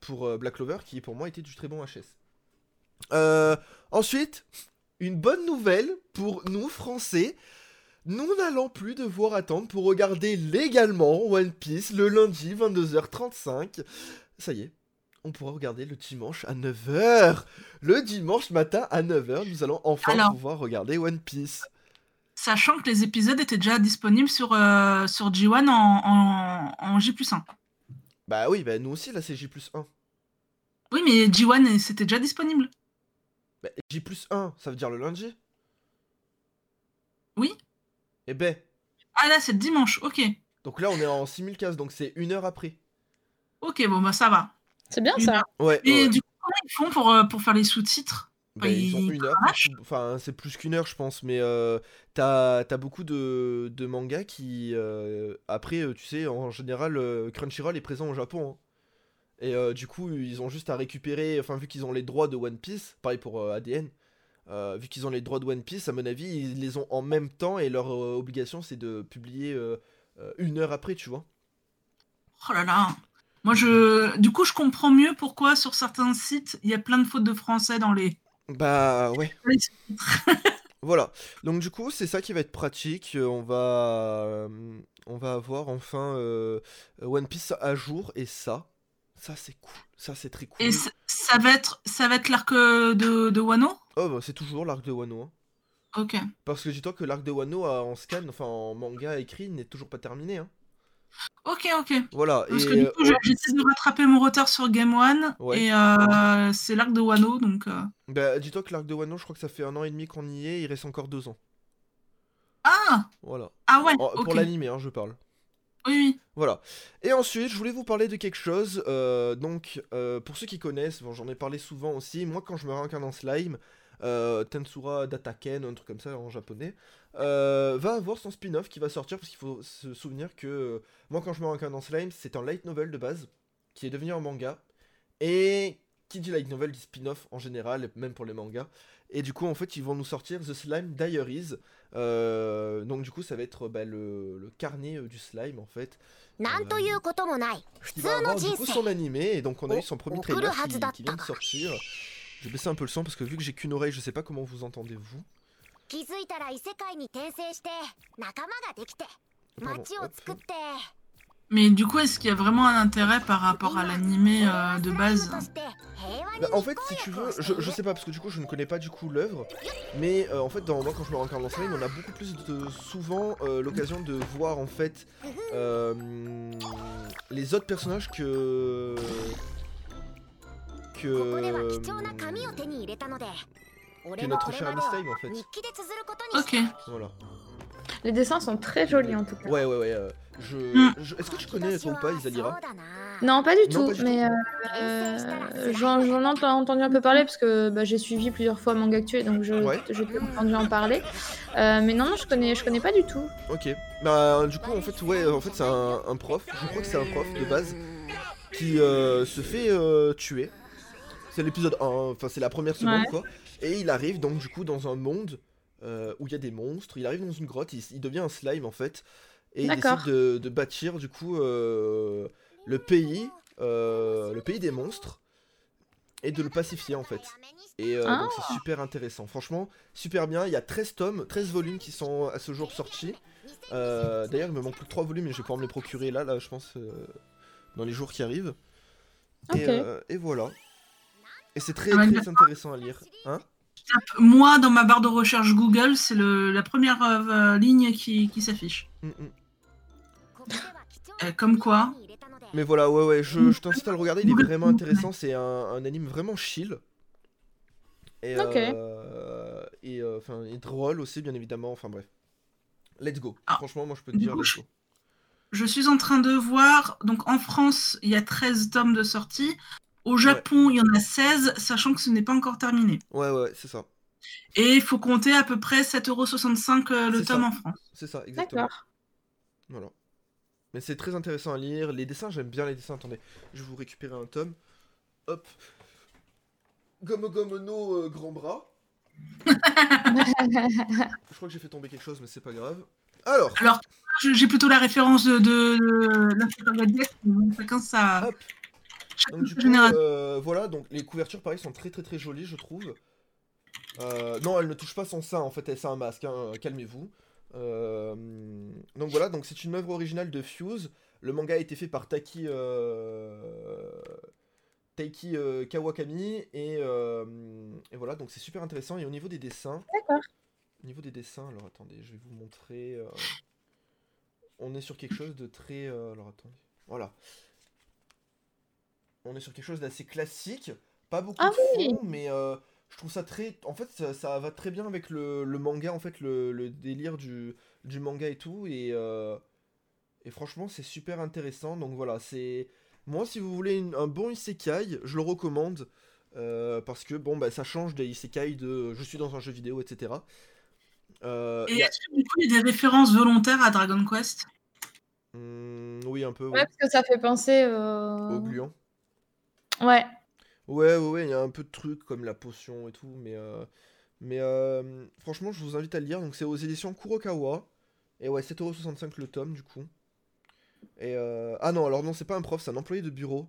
pour euh, Black Clover, qui pour moi était du très bon HS. Euh, ensuite, une bonne nouvelle pour nous, Français. Nous n'allons plus devoir attendre pour regarder légalement One Piece le lundi 22h35. Ça y est, on pourra regarder le dimanche à 9h. Le dimanche matin à 9h, nous allons enfin Alors. pouvoir regarder One Piece. Sachant que les épisodes étaient déjà disponibles sur, euh, sur G1 en, en, en J 1. Bah oui, bah nous aussi, là c'est J plus 1. Oui, mais G1, c'était déjà disponible. Bah, J plus 1, ça veut dire le lundi Oui. Eh ben, Ah là, c'est le dimanche, ok. donc là on est en 6015, donc c'est une heure après. Ok, bon, bah ça va. C'est bien Une ça. Ouais, Et ouais. du coup, comment ils font pour, euh, pour faire les sous-titres? Bah, ils ont une heure, enfin c'est plus qu'une heure je pense, mais euh, t'as beaucoup de, de mangas qui, euh, après euh, tu sais, en général Crunchyroll est présent au Japon. hein. Et euh, du coup ils ont juste à récupérer, enfin vu qu'ils ont les droits de One Piece, pareil pour ADN, vu qu'ils ont les droits de One Piece, à mon avis ils les ont en même temps et leur obligation c'est de publier une heure après, tu vois. Oh là là. Moi, je, du coup, je comprends mieux pourquoi sur certains sites, il y a plein de fautes de français dans les. Bah ouais. Voilà, donc du coup c'est ça qui va être pratique, Euh, on va, euh, on va avoir enfin euh, One Piece à jour et ça, ça c'est cool, ça c'est très cool. Et ça va être, ça va être l'arc de, de Wano? Oh bah c'est toujours l'arc de Wano, hein. Ok. parce que dis-toi que l'arc de Wano en scan, enfin en manga écrit n'est toujours pas terminé. Hein. Ok, ok. Voilà, Parce et que du euh, coup, je- j'essaie de rattraper mon retard sur Game One. Ouais. Et euh, c'est l'arc de Wano, donc. euh, bah, dis-toi que l'arc de Wano, je crois que ça fait un an et demi qu'on y est, il reste encore deux ans. Ah Voilà, Ah ouais, pour l'animé, hein, je parle. Oui, oui. Voilà. Et ensuite, je voulais vous parler de quelque chose. euh, donc, euh, pour ceux qui connaissent, bon, j'en ai parlé souvent aussi. Moi, quand je me réincarne en slime, euh, Tensura Dataken, un truc comme ça en japonais, euh, va avoir son spin-off qui va sortir, parce qu'il faut se souvenir que euh, moi quand je me rencontre dans Slime, c'est un light novel de base, qui est devenu un manga, et qui dit light novel dit spin-off en général, même pour les mangas. Et du coup, en fait, ils vont nous sortir The Slime Diaries. Euh, donc, du coup, ça va être bah, le, carnet du slime, en fait. Euh, qui va avoir, du coup, son animé, et donc on a eu son premier trailer qui vient de sortir. Je vais baisser un peu le son parce que vu que j'ai qu'une oreille, je sais pas comment vous entendez vous. Mais du coup, est-ce qu'il y a vraiment un intérêt par rapport à l'animé euh, de base Bah, en fait, si tu veux, je, je sais pas, parce que du coup, je ne connais pas du coup l'œuvre, mais euh, en fait, dans, moi, quand je me rencarde dans Slime, on a beaucoup plus de souvent euh, l'occasion de voir en fait les autres personnages que que, euh, que notre cher Amistime en fait. Ok. Voilà. Les dessins sont très jolis en tout cas. Ouais, ouais, ouais. Euh, je... Mm. Est-ce que tu connais toi ou pas Isalira Non, pas du tout, mais euh, j'en ai entendu un peu parler parce que bah, j'ai suivi plusieurs fois Manga Actuel donc je, ouais. entendu en parler. Euh, mais non, non, je connais, je connais pas du tout. Ok. Bah, du coup, en fait, ouais, en fait, c'est un, un, prof, je crois que c'est un prof de base, qui se fait tuer c'est l'épisode 1, enfin c'est la première seconde Ouais. quoi. Et il arrive donc du coup dans un monde euh, où il y a des monstres, il arrive dans une grotte, il, il devient un slime en fait. Et il décide de, de bâtir du coup euh, le pays, euh, le pays des monstres et de le pacifier en fait. Et Ah. donc c'est super intéressant. Franchement, super bien. Il y a 13 tomes, 13 volumes qui sont à ce jour sortis. D'ailleurs, il me manque plus que 3 volumes et je vais pouvoir me les procurer là, là je pense. dans les jours qui arrivent. Et, euh, et voilà. Et c'est très Ah, très intéressant à lire. Hein Moi, dans ma barre de recherche Google, c'est le- la première euh, ligne qui, qui s'affiche. Mm, mm. Euh, comme quoi Mais voilà, ouais, ouais, je, je t'incite à le regarder, il est vraiment intéressant, c'est un, un anime vraiment chill. Et, Ok. euh, et enfin, drôle aussi, bien évidemment, enfin bref. Let's go. Ah, Franchement, moi je peux te dire coup, let's je- go. Je suis en train de voir, donc en France, il y a 13 tomes de sortie. Au Japon, il y en a 16, sachant que ce n'est pas encore terminé. Ouais, ouais, c'est ça. Et il faut compter à peu près 7,65€ euh, le tome ça. en France. C'est ça, exactement. D'accord. Voilà. Mais c'est très intéressant à lire. Les dessins, j'aime bien les dessins. Attendez, je vais vous récupérer un tome. Hop. Gomme Gomme no euh, grand bras. Je crois que j'ai fait tomber quelque chose, mais c'est pas grave. Alors, Alors, j'ai plutôt la référence de, de, de chacun sa. Hop. Donc du coup, euh, voilà, donc les couvertures, pareil, sont très très très jolies, je trouve. Euh, non, elle ne touche pas son sein, en fait, elle c'est un masque, hein, calmez-vous. Euh, donc voilà, donc c'est une œuvre originale de Fuse. Le manga a été fait par Taki, Taiki Kawakami et, et voilà, donc c'est super intéressant. Et au niveau des dessins, au niveau des dessins, alors attendez, je vais vous montrer. on est sur quelque chose de très, alors attendez, voilà. On est sur quelque chose d'assez classique, pas beaucoup Ah de oui. fond, mais euh, je trouve ça très, en fait, ça, ça va très bien avec le, le manga, en fait, le, le délire du, du manga et tout, et euh, et franchement, c'est super intéressant. Donc voilà, c'est moi, si vous voulez une- un bon isekai, je le recommande. euh, parce que bon, bah, ça change des isekai de je suis dans un jeu vidéo, etc. Euh, Et est-ce que du coup, il y a des références volontaires à Dragon Quest? Hmm, oui, un peu, oui. Ouais, parce que ça fait penser euh, Au gluant. Ouais. Ouais, ouais, ouais, il y a un peu de trucs comme la potion et tout, mais, euh, mais euh, franchement, je vous invite à le lire. Donc, c'est aux éditions Kurokawa. Et ouais, 7,65€ le tome, du coup. Et euh, Ah non, alors non, c'est pas un prof, c'est un employé de bureau.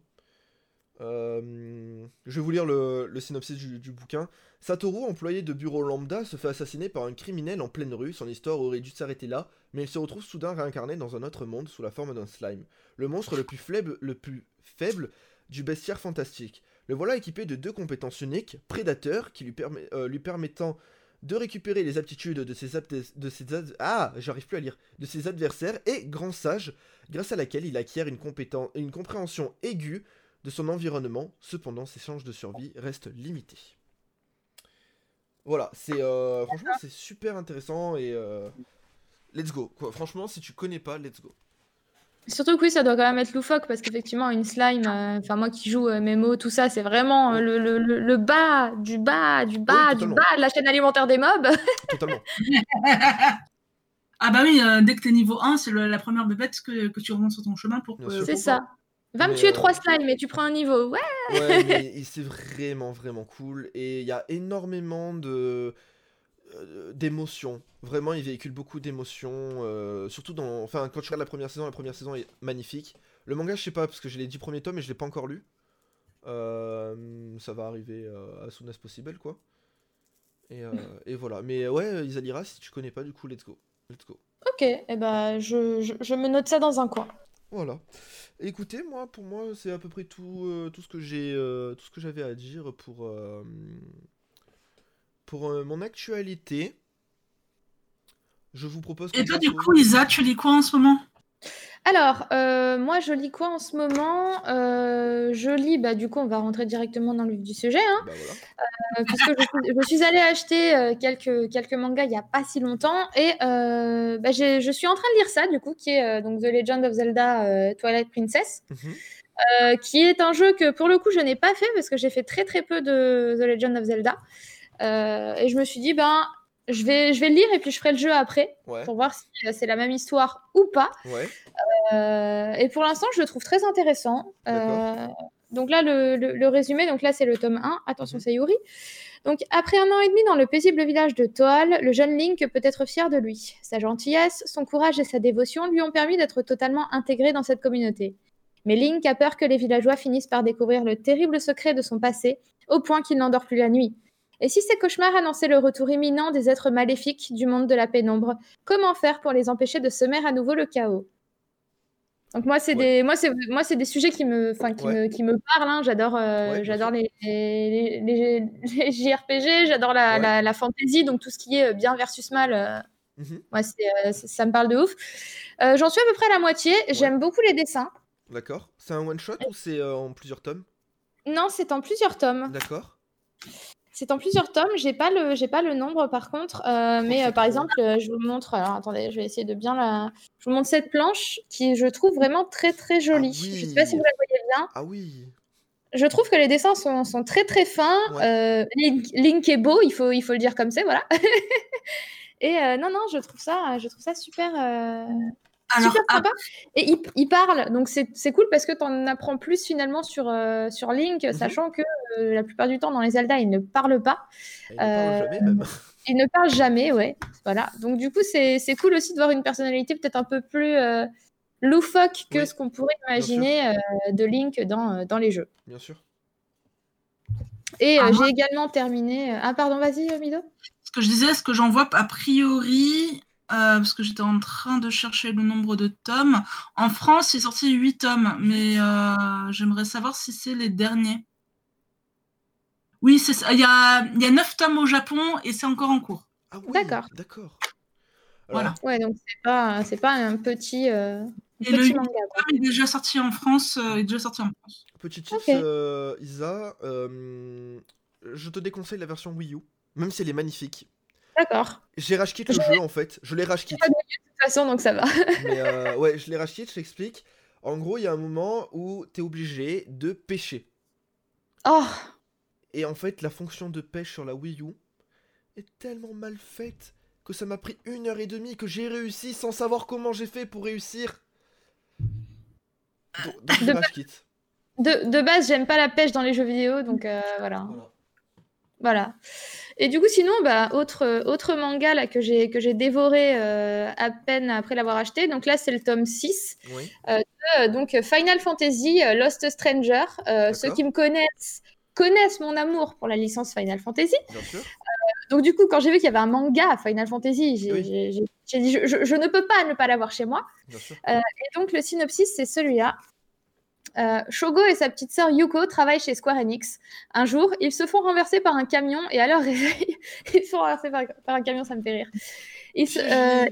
Euh, Je vais vous lire le, synopsis du, du bouquin. Satoru, employé de bureau lambda, se fait assassiner par un criminel en pleine rue. Son histoire aurait dû s'arrêter là, mais il se retrouve soudain réincarné dans un autre monde sous la forme d'un slime. Le monstre le plus faible, le plus faible du bestiaire fantastique. Le voilà équipé de deux compétences uniques, prédateur, qui euh, lui permettant de récupérer les aptitudes de ses, ah, j'arrive plus à lire, de ses adversaires, et grand sage, grâce à laquelle il acquiert une, une compréhension aiguë de son environnement. Cependant, ses chances de survie restent limitées. Voilà, c'est euh, franchement c'est super intéressant et euh, let's go. Quoi. Franchement, si tu connais pas, let's go. Surtout que oui, ça doit quand même être loufoque parce qu'effectivement, une slime, euh, enfin moi qui joue euh, MMO, tout ça, c'est vraiment euh, le, le- le- le bas, du bas, du bas, du bas de la chaîne alimentaire des mobs. Totalement. Ah bah oui, euh, dès que t'es niveau 1, c'est le- la première bébête que, que tu remontes sur ton chemin pour. C'est ça. Va me tuer euh, trois slimes et tu prends un niveau. Ouais. Ouais, mais c'est vraiment, vraiment cool. Et il y a énormément de euh, d'émotions. Vraiment, il véhicule beaucoup d'émotions. euh, surtout dans. Enfin, quand tu regardes la première saison, la première saison est magnifique. Le manga, je sais pas, parce que j'ai les 10 premiers tomes et je l'ai pas encore lu. Euh, ça va arriver as soon as possible, quoi. Et, euh, et voilà. Mais ouais, Isadira, si tu connais pas, du coup, let's go. Let's go. Ok, et ben je, je- je me note ça dans un coin. Voilà. Écoutez, moi, pour moi, c'est à peu près tout, euh, tout ce que j'ai, euh, tout ce que j'avais à dire pour, pour euh, mon actualité. Je vous propose. Et toi, du coup, Isa, tu lis quoi en ce moment? Alors, euh, moi je lis quoi en ce moment? Euh, Je lis, bah du coup on va rentrer directement dans le vif du sujet, hein, Bah voilà. euh, puisque je, suis- je suis allée acheter euh, quelques, quelques mangas il n'y a pas si longtemps, et euh, bah, je suis en train de lire ça du coup, qui est euh, donc The Legend of Zelda euh, Twilight Princess. Mhm. euh, qui est un jeu que pour le coup je n'ai pas fait parce que j'ai fait très très peu de The Legend of Zelda. Euh, et je me suis dit, ben, je vais, je vais le lire et puis je ferai le jeu après Ouais. pour voir si euh, c'est la même histoire ou pas. Ouais. Euh, et pour l'instant, je le trouve très intéressant. Euh, donc là, le, le- le résumé, donc là c'est le tome 1, attention Mhm. c'est Yuri. Donc après un an et demi dans le paisible village de Toal, le jeune Link peut être fier de lui. Sa gentillesse, son courage et sa dévotion lui ont permis d'être totalement intégré dans cette communauté. Mais Link a peur que les villageois finissent par découvrir le terrible secret de son passé, au point qu'il n'endort plus la nuit. Et si ces cauchemars annonçaient le retour imminent des êtres maléfiques du monde de la pénombre, comment faire pour les empêcher de semer à nouveau le chaos? Donc moi c'est Ouais. des moi c'est moi c'est des sujets qui me enfin qui Ouais. me qui me parlent hein. j'adore euh, Ouais, j'adore les, les, les, les JRPG j'adore la, la, la fantasy donc tout ce qui est euh, bien versus mal euh, Mhm. moi c'est euh, ça, me parle de ouf Euh, j'en suis à peu près à la moitié j'aime beaucoup les dessins D'accord. C'est un one shot ou c'est en plusieurs tomes? Non c'est en plusieurs tomes D'accord. C'est en plusieurs tomes j'ai pas le j'ai pas le nombre par contre euh, mais euh, par exemple euh, je vous montre alors attendez je vais essayer de bien la je vous montre cette planche qui je trouve vraiment très très jolie Ah oui. je sais pas si vous la voyez bien Ah oui. Je trouve que les dessins sont, sont très très fins. Ouais. Link, Link est beau, il faut, il faut le dire comme c'est, voilà. Et non, non, je trouve ça, je trouve ça super, Alors, super ah, sympa. Et il, il parle, donc c'est c'est cool parce que tu en apprends plus finalement sur, euh, sur Link, Mhm. sachant que euh, la plupart du temps dans les Zelda, il ne parle pas. Il ne parle Euh, jamais même. Il ne parle jamais, ouais. Voilà. Donc du coup, c'est c'est cool aussi de voir une personnalité peut-être un peu plus euh, loufoque que Oui, ce qu'on pourrait imaginer euh, de Link dans, euh, dans les jeux. Bien sûr. Et Ah, j'ai également terminé. Ah, pardon, vas-y, Mido. ce que je disais, ce que j'en vois a priori, euh, parce que j'étais en train de chercher le nombre de tomes. En France, il est sorti 8 tomes, mais euh, j'aimerais savoir si c'est les derniers. Oui, c'est ça. Il y a, il y a 9 tomes au Japon et c'est encore en cours. Ah oui. D'accord. D'accord. Voilà. Ouais, donc c'est pas, c'est pas un petit, euh, Et petit manga. Il est déjà sorti en France. euh, il est déjà sorti en France. Petit tips, euh, Isa, euh, je te déconseille la version Wii U, même si elle est magnifique. D'accord. J'ai rage quit le Je jeu en fait, je l'ai rage quit. De toute façon, donc ça va. Mais euh, ouais, je l'ai rage quit, je t'explique. En gros, il y a un moment où t'es obligé de pêcher. Oh, Et en fait, la fonction de pêche sur la Wii U est tellement mal faite que ça m'a pris une heure et demie que j'ai réussi sans savoir comment j'ai fait pour réussir. Donc, donc je De- rage quit. de, de base, j'aime pas la pêche dans les jeux vidéo, donc euh, voilà. Voilà. Voilà. Et du coup, sinon, bah, autre, autre manga là, que j'ai dévoré euh, à peine après l'avoir acheté. Donc là, c'est le tome 6. Oui, Euh, donc Final Fantasy euh, Lost Stranger. Euh, ceux qui me connaissent connaissent mon amour pour la licence Final Fantasy. bien sûr. Donc du coup, quand j'ai vu qu'il y avait un manga Final Fantasy, j'ai Oui. dit je, je- je ne peux pas ne pas l'avoir chez moi. Bien sûr. Et donc le synopsis, c'est celui-là. Euh, Shogo et sa petite sœur Yuko travaillent chez Square Enix. Un jour, ils se font renverser par un camion et à leur réveil, ils se font renverser par, par un camion, ça me fait rire. Ils se, euh,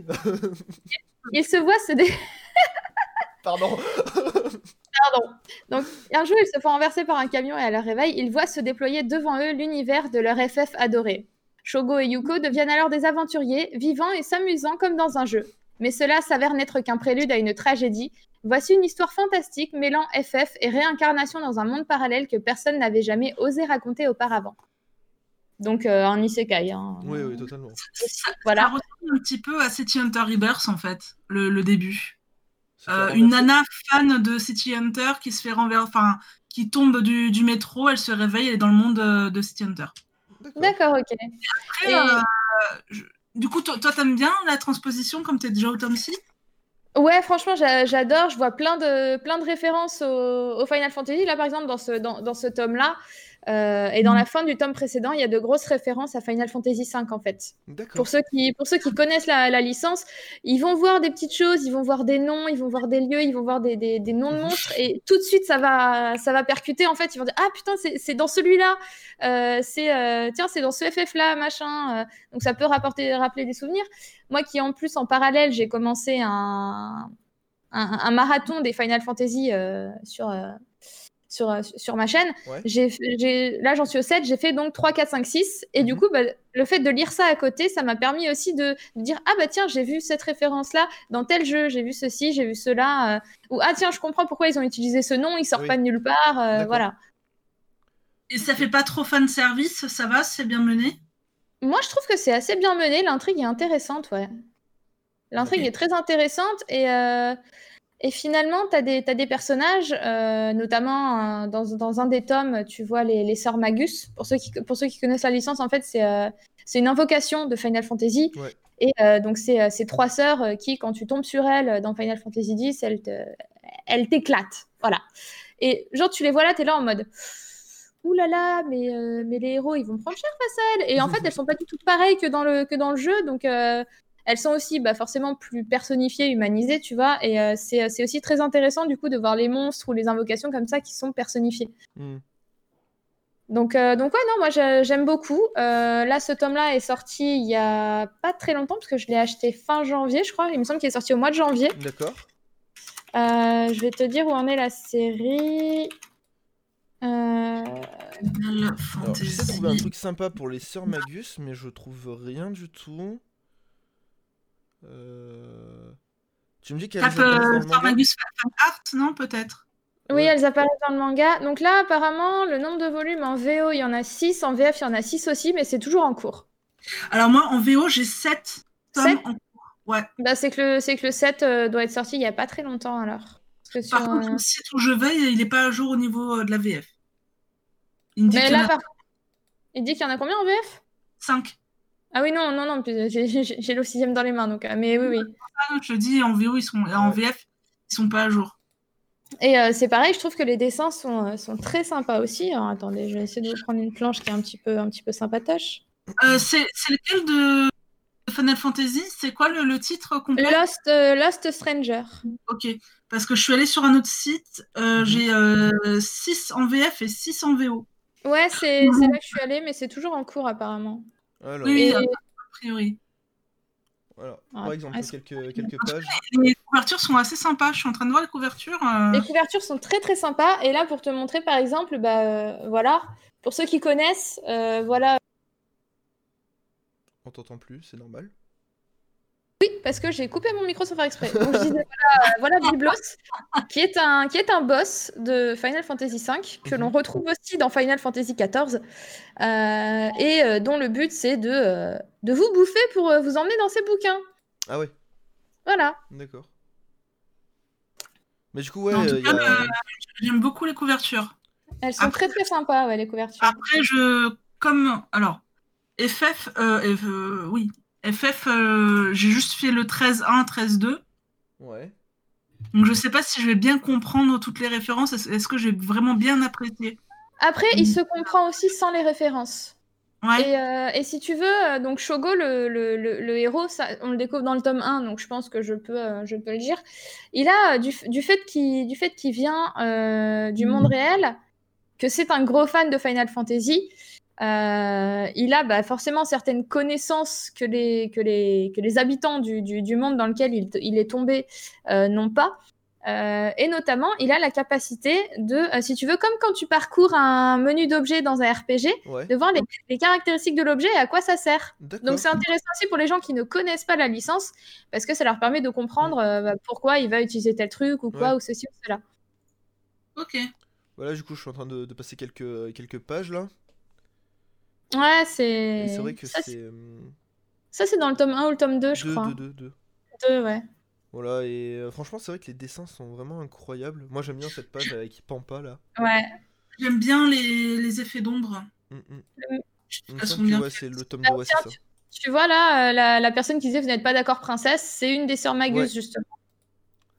ils se voient se dé- Pardon. Pardon. Donc, un jour, ils se font renverser par un camion et à leur réveil, ils voient se déployer devant eux l'univers de leur FF adoré. Shogo et Yuko deviennent alors des aventuriers, vivant et s'amusant comme dans un jeu. Mais cela s'avère n'être qu'un prélude à une tragédie. Voici une histoire fantastique mêlant FF et réincarnation dans un monde parallèle que personne n'avait jamais osé raconter auparavant. Donc, euh, un isekai. hein. oui, oui, totalement. Ça, Voilà. ça ressemble un petit peu à City Hunter Rebirth, en fait, le, le début. Euh, une nana fan de City Hunter qui se fait renverser, enfin, qui tombe du, du métro, elle se réveille, elle est dans le monde euh, de City Hunter. D'accord. Ok. Après, Et- euh, je- du coup, toi, toi, t'aimes bien la transposition comme t'es déjà au tome 6 Ouais, franchement, j'a- j'adore. Je vois plein de, plein de références au, au Final Fantasy. Là, par exemple, dans ce, dans, dans ce tome-là, euh, et dans la fin du tome précédent, il y a de grosses références à Final Fantasy V, en fait. Pour ceux qui, pour ceux qui connaissent la, la licence, ils vont voir des petites choses, ils vont voir des noms, ils vont voir des lieux, ils vont voir des, des, des noms de monstres, et tout de suite, ça va, ça va percuter, en fait. Ils vont dire, ah putain, c'est dans celui-là, Euh, c'est, euh, tiens, c'est dans ce FF-là, machin. euh. donc, ça peut rapporter, rappeler des souvenirs. Moi qui, en plus, en parallèle, j'ai commencé un, un, un marathon des Final Fantasy sur, sur, euh, sur ma chaîne. Ouais. J'ai, j'ai- là, j'en suis au 7, j'ai fait donc 3, 4, 5, 6. Et du Mhm. coup, bah, le fait de lire ça à côté, ça m'a permis aussi de, de dire Ah, bah tiens, j'ai vu cette référence-là dans tel jeu, j'ai vu ceci, j'ai vu cela. euh, ou Ah, tiens, je comprends pourquoi ils ont utilisé ce nom, il sort Oui. pas de nulle part. euh, voilà. Et ça fait pas trop fan service, ça va, c'est bien mené? Moi, je trouve que c'est assez bien mené. L'intrigue est intéressante, ouais. L'intrigue est très intéressante et, euh, et finalement, tu as, des des personnages, euh, notamment euh, dans, dans un des tomes, tu vois les, les sœurs Magus. Pour ceux, qui, pour ceux qui connaissent la licence, en fait, c'est euh, une invocation de Final Fantasy. Ouais. Et euh, donc, c'est ces trois sœurs qui, quand tu tombes sur elles dans Final Fantasy X, elles te- elles t'éclatent. Voilà. Et genre, tu les vois là, tu es là en mode. Ouh là là, mais, euh, mais les héros, ils vont prendre cher face à elles. Et en fait, elles sont pas du tout pareilles que dans le, que dans le jeu. Donc, euh, elles sont aussi bah, forcément plus personnifiées, humanisées, tu vois. Et euh, c'est c'est aussi très intéressant du coup de voir les monstres ou les invocations comme ça qui sont personnifiées. Hmm. Donc, euh, donc ouais, non, moi je- j'aime beaucoup. Euh, là, ce tome-là est sorti il y a pas très longtemps, parce que je l'ai acheté fin janvier, je crois. Il me semble qu'il est sorti au mois de janvier. D'accord. Euh, je vais te dire où en est la série. Euh, Alors, j'essaie de trouver un truc sympa pour les sœurs Magus, mais je trouve rien du tout. Euh... Tu me dis qu'elles apparaissent dans euh, le Star manga Art, non, peut-être? Oui, elles apparaissent dans le manga. Donc là, apparemment, le nombre de volumes en VO, il y en a 6. En VF, il y en a 6 aussi, mais c'est toujours en cours. Alors, moi, en VO, j'ai 7 tomes Sept en Ouais. Bah, c'est que, le- c'est que le 7 euh, doit être sorti il y a pas très longtemps alors. Parce que sur, Par contre, euh, le site où je vais, il n'est pas à jour au niveau euh, de la VF. Il me dit Mais qu'il y a par... il dit qu'il y en a combien en VF 5. Ah oui, non, non, non, puis j'ai- le sixième dans les mains, donc. euh, Mais oui, oui. Je te dis, en VO, ils sont... en VF, ils sont pas à jour. Et euh, c'est pareil, je trouve que les dessins sont, euh, sont très sympas aussi. Alors, attendez, je vais essayer de vous prendre une planche qui est un petit peu, un petit peu sympatoche. Euh, c'est c'est lequel de Final Fantasy? C'est quoi le, le titre complet? Lost, euh, Lost Stranger. Ok. Parce que je suis allée sur un autre site, euh, Mhm. j'ai 6 en VF et 6 en VO. Ouais, c'est c'est là que je suis allée, mais c'est toujours en cours apparemment. Alors, Oui, Et- a priori. voilà. Ah, Par exemple, est-ce- quelques, quelques pages. Les couvertures sont assez sympas. Je suis en train de voir les couvertures. euh, Les couvertures sont très très sympas. Et là, pour te montrer, par exemple, bah, euh, voilà, pour ceux qui connaissent, euh, voilà, On t'entend plus, c'est normal. Parce que j'ai coupé mon micro sans faire exprès. Donc je disais, voilà, euh, voilà Biblos, qui est, un, qui est un boss de Final Fantasy V, que l'on retrouve aussi dans Final Fantasy XIV, euh, et euh, dont le but c'est de, euh, de vous bouffer pour euh, vous emmener dans ses bouquins. Ah ouais, Voilà. d'accord. Mais du coup, ouais, euh, euh, J'aime beaucoup les couvertures. Elles sont Après- très très sympas, ouais, les couvertures. Après, je. Comme. Alors, FF. F- oui. FF, euh, j'ai juste fait le 13.1, 13.2. Ouais. Donc, je sais pas si je vais bien comprendre toutes les références. Est-ce que j'ai vraiment bien apprécié? Après, il se comprend aussi sans les références. Ouais. Et, euh, et si tu veux, euh, donc Shogo, le, le- le- le héros, ça, on le découvre dans le tome 1, donc je pense que je peux, euh, je peux le dire. Il a, du, fait qu'il vient euh, du monde réel, que c'est un gros fan de Final Fantasy, euh, il a bah, forcément certaines connaissances que les, que les, que les habitants du, du- du monde dans lequel il, il est tombé euh, n'ont pas. Euh, et notamment, il a la capacité de, euh, si tu veux, comme quand tu parcours un menu d'objets dans un RPG, Ouais. de voir les, les caractéristiques de l'objet et à quoi ça sert. Donc c'est intéressant aussi pour les gens qui ne connaissent pas la licence, parce que ça leur permet de comprendre euh, bah, pourquoi il va utiliser tel truc ou quoi, Ouais. ou ceci ou cela. Ok. Voilà, du coup, je suis en train de, de passer quelques, quelques pages là. Ouais, c'est... c'est vrai que ça, c'est. euh, Ça, c'est dans le tome 1 ou le tome 2, je deux, crois. deux, deux, deux. Deux, ouais. Voilà, et euh, franchement, c'est vrai que les dessins sont vraiment incroyables. Moi, j'aime bien cette page avec Pampa là. Ouais. J'aime bien les, les effets d'ombre. Mm, mm. Qu'elles sont semble que bien ouais, c'est le tome Ah, 2, ouais, c'est ça. Tu vois là, euh, la, la personne qui disait vous n'êtes pas d'accord, princesse, c'est une des sœurs Magus, Ouais. justement.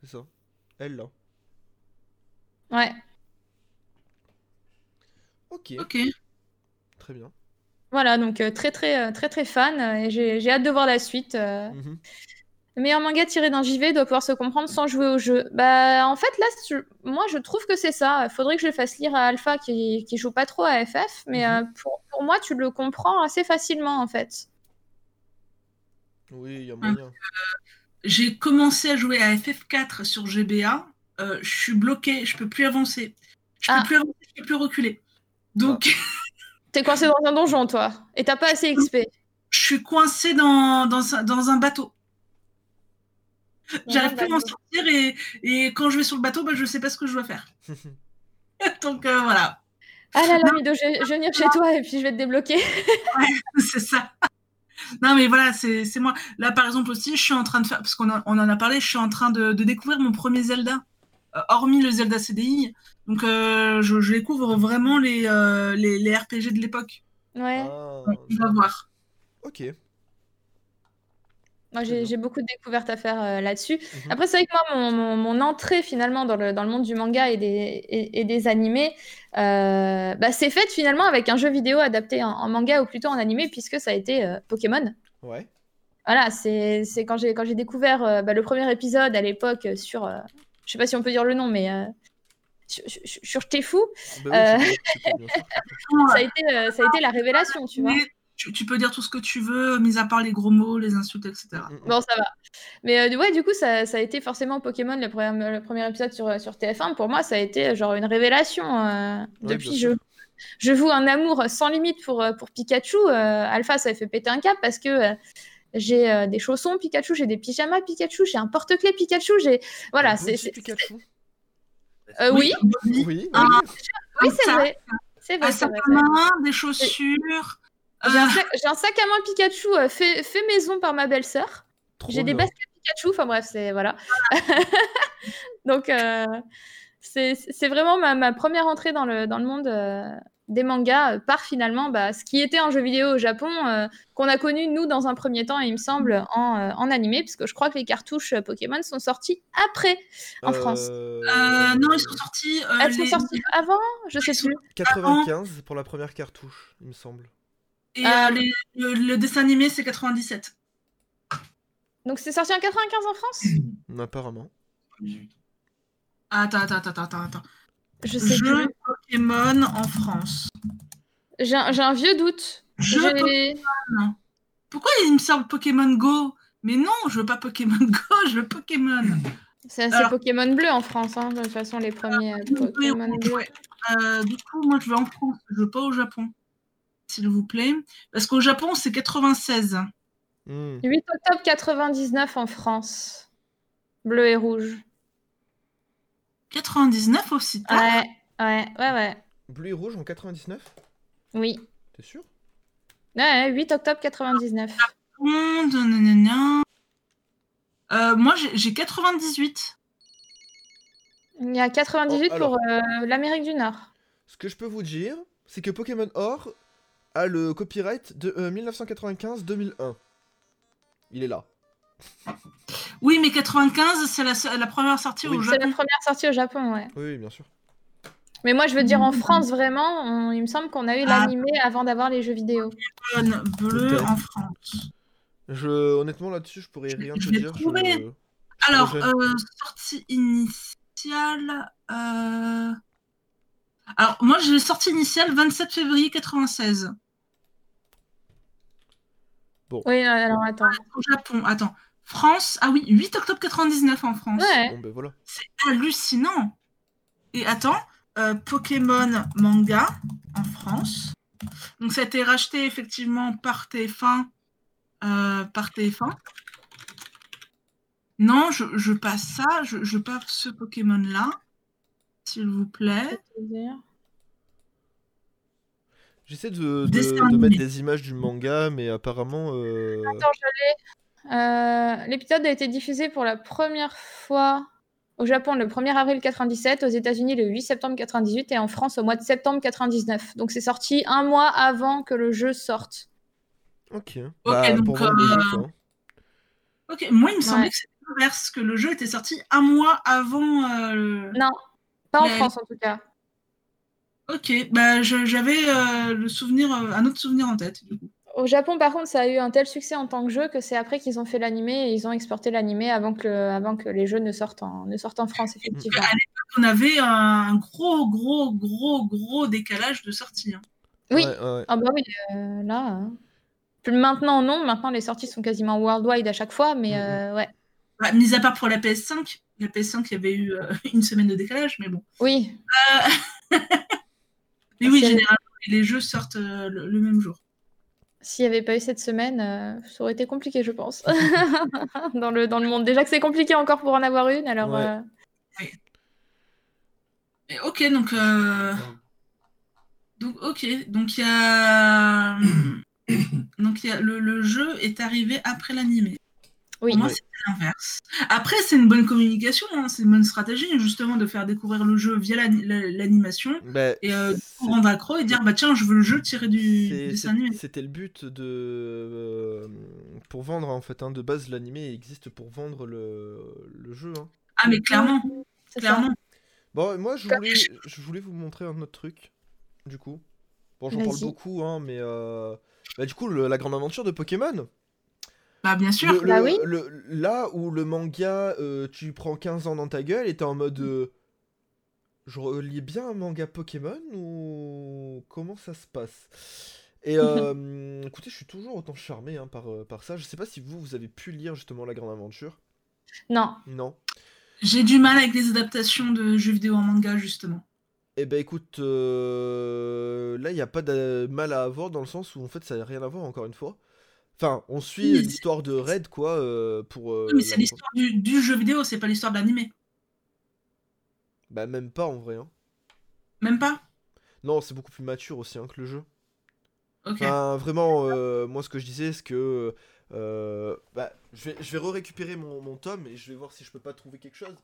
C'est ça. Elle là. Ouais. Ok, Ok. très bien. Voilà, donc euh, très très euh, très très fan, euh, et j'ai j'ai hâte de voir la suite. euh. Mhm. Le meilleur manga tiré d'un JV doit pouvoir se comprendre sans jouer au jeu. Bah, en fait, là, je- moi, je trouve que c'est ça. Il faudrait que je le fasse lire à Alpha qui, qui joue pas trop à FF, mais Mhm. euh, pour, pour moi, tu le comprends assez facilement, en fait. Oui, il y a moyen. J'ai commencé à jouer à FF4 sur GBA. euh, je suis bloquée, je peux plus avancer. Je Ah. peux plus avancer, je peux plus reculer. Donc, T'es coincé dans un donjon, toi, et t'as pas assez XP. je suis coincée dans, dans, un- dans un bateau. J'arrive plus à m'en sortir et, et quand je vais sur le bateau, bah, je sais pas ce que je dois faire. Donc euh, voilà, Ah là là, Mido, je, je vais venir chez toi et puis je vais te débloquer. c'est ça. Non mais voilà, c'est c'est moi. Là par exemple aussi, je suis en train de faire, parce qu'on en- on en a parlé, je suis en train de, de découvrir mon premier Zelda, euh, hormis le Zelda CDI. Donc euh, je, je découvre vraiment les, euh, les, les RPG de l'époque. Ouais. Ah, On va voir. ok. Moi, j'ai beaucoup de découvertes à faire euh, là-dessus. Mhm. Après, c'est vrai que moi, mon, mon- mon entrée finalement dans le, dans le monde du manga et des, et, et des animés, euh, bah, c'est faite finalement avec un jeu vidéo adapté en, en manga ou plutôt en animé, puisque ça a été euh, Pokémon. Ouais. voilà, c'est c'est quand j'ai quand j'ai découvert euh, bah, le premier épisode à l'époque sur, euh, je sais pas si on peut dire le nom, mais euh, sur, sur, sur T'es fou, oui, ça a été ça a été la révélation, tu vois. Tu, tu peux dire tout ce que tu veux, mis à part les gros mots, les insultes, etc. Mm, mm. Bon, ça va. Mais euh, ouais, du coup, ça, ça a été forcément Pokémon, le premier, le premier épisode sur, sur TF1. Pour moi, ça a été euh, genre une révélation. euh, Ouais, depuis, je, je voue un amour sans limite pour, pour Pikachu. Euh, Alpha, ça a fait péter un cap parce que euh, j'ai euh, des chaussons Pikachu, j'ai des pyjamas Pikachu, j'ai un porte-clés Pikachu. J'ai voilà, c'est- Pikachu. Euh, oui, Oui. Oui, Ah, oui. oui, c'est vrai. C'est vrai, Un sac à main, des chaussures. J'ai un, euh, sac- j'ai un sac à main Pikachu euh, fait, fait maison par ma belle-sœur. J'ai des baskets Pikachu, enfin bref, c'est voilà. Donc euh, c'est c'est vraiment ma, ma première entrée dans le, dans le monde euh, des mangas euh, par finalement bah, ce qui était un jeu vidéo au Japon euh, qu'on a connu nous dans un premier temps, il me semble, en, euh, en animé, puisque je crois que les cartouches Pokémon sont sorties après en France. Euh, euh, non, ils sont sortis. euh, Elles sont sorties avant Je sais plus. 95 pour la première cartouche, il me semble. Et Ah. euh, les- le, le dessin animé, c'est 97. Donc c'est sorti en 95 en France? Apparemment. Attends, attends, attends, attends, attends. Je sais plus. Pokémon en France. J'ai un, vieux doute. Jeu Pokémon. Pourquoi il me sert Pokémon Go? Mais non, je veux pas Pokémon Go, je veux Pokémon. C'est Pokémon bleu en France, hein, de toute façon, les premiers euh, Pokémon. Ouais. Euh, du coup, moi, je veux en France, je veux pas au Japon. S'il vous plaît. Parce qu'au Japon, c'est 96. Hmm. 8 octobre 99 en France. Bleu et rouge. 99 aussi tard. Ouais, ouais, ouais, ouais. Bleu et rouge en 99 Oui. T'es sûr? Ouais, 8 octobre 99. Monde, nanana. Euh, moi, j'ai- j'ai 98. Il y a 98 Oh, alors. pour euh, l'Amérique du Nord. Ce que je peux vous dire, c'est que Pokémon Or a le copyright de euh, 1995-2001. Il est là. Oui, mais 95, c'est la, la première sortie Oui. au C'est la Japon. première sortie au Japon, ouais. Oui, bien sûr. Mais moi, je veux dire, en France, vraiment, on- il me semble qu'on a eu Ah. l'animé avant d'avoir les jeux vidéo. Pokémon bleu en France. Je, honnêtement, là-dessus, je pourrais rien je te dire. trouver. je- Alors, euh, sortie initiale. euh, Alors, moi, j'ai sortie initiale 27 février 96. Oui, alors attends. Au Japon, attends. France, ah oui, 8 octobre 99 en France. Ouais. Bon, ben voilà. C'est hallucinant. Et attends, euh, Pokémon manga en France. Donc ça a été racheté effectivement par TF1. euh, par TF1. Non, je, je passe ça, je, je passe ce Pokémon-là, s'il vous plaît. J'essaie de, mettre des images du manga, mais apparemment. euh, Attends, je l'ai. Euh, L'épisode a été diffusé pour la première fois au Japon le 1er avril 97, aux États-Unis le 8 septembre 98 et en France au mois de septembre 99. Donc c'est sorti un mois avant que le jeu sorte. Ok. Ok, Bah, donc, euh, quoi. Ok, moi il me semblait Ouais. que c'était l'inverse, que le jeu était sorti un mois avant euh, Non, pas en Mais- France en tout cas. Ok, bah j'avais euh, le souvenir, euh, un autre souvenir en tête. Du coup. Au Japon, par contre, ça a eu un tel succès en tant que jeu que c'est après qu'ils ont fait l'animé et ils ont exporté l'animé avant que, le- avant que les jeux ne sortent en, ne sortent en France, effectivement. À l'époque, on avait un gros, gros, gros, gros décalage de sortie. hein. Oui, Ouais, ouais, ouais. Ah bah oui, euh, là. hein. Maintenant, non. Maintenant, les sorties sont quasiment worldwide à chaque fois, mais Mhm. euh, ouais. Bah, mis à part pour la PS5, la PS5 il y avait eu euh, une semaine de décalage, mais bon. Oui, Mais oui, généralement, les jeux sortent euh, le, le même jour. S'il n'y avait pas eu cette semaine, euh, ça aurait été compliqué, je pense. dans, le, dans le monde. Déjà que c'est compliqué encore pour en avoir une, alors. Ouais. euh, Et ok, donc. euh, Donc, ok, donc il y a. donc, y a... Le, le jeu est arrivé après l'animé. Oui. Pour moi, c'est l'inverse. Après, c'est une bonne communication, hein, c'est une bonne stratégie, justement, de faire découvrir le jeu via l'ani- la- l'animation Bah, et euh, rendre accro et dire bah tiens, je veux le jeu tiré du dessin animé. C'était le but de. euh, pour vendre, en fait. hein, de base, l'animé existe pour vendre le, le jeu. hein. Ah, mais clairement, ça. clairement. Bon, moi, je voulais, je- voulais vous montrer un autre truc, du coup. Bon, j'en parle beaucoup, hein, mais... euh, Bah, du coup, le- la grande aventure de Pokémon. Bah, bien sûr. Le- Bah le- oui. le- là où le manga, euh, tu prends 15 ans dans ta gueule et t'es en mode. euh, je relis bien un manga Pokémon ou comment ça se passe? Et euh, écoutez, je suis toujours autant charmé hein, par, par ça. Je sais pas si vous, vous avez pu lire justement La Grande Aventure. Non. Non. J'ai du mal avec les adaptations de jeux vidéo en manga, justement. Eh ben écoute, euh, là il n'y a pas de mal à avoir dans le sens où en fait ça n'a rien à voir encore une fois. Enfin, on suit Oui, l'histoire de Red quoi euh, pour. euh, Oui, mais c'est l'histoire du, du jeu vidéo, c'est pas l'histoire de l'animé. Bah même pas en vrai. hein. Même pas? Non, c'est beaucoup plus mature aussi hein, que le jeu. Ok. Enfin, vraiment, euh, moi ce que je disais, c'est que bah, je vais, je vais re-récupérer mon, mon tome et je vais voir si je peux pas trouver quelque chose.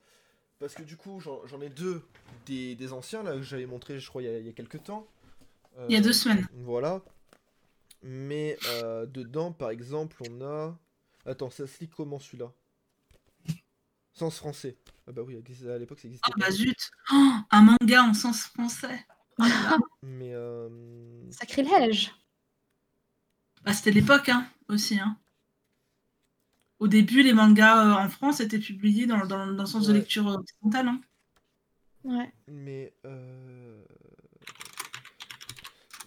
Parce que du coup, j'en j'en ai deux des, des anciens là que j'avais montré, je crois, il y a, il y a quelques temps. Il y a deux semaines. Voilà. Mais euh, dedans, par exemple, on a. Attends, ça se lit comment celui-là? Sens français. Ah bah oui, à l'époque ça existait Ah pas. bah zut Oh, Un manga en sens français Mais euh, Sacrilège. Bah, c'était l'époque, hein, aussi. Hein. Au début, les mangas euh, en France étaient publiés dans, dans- dans le sens de lecture occidentale. Hein. Ouais. mais euh...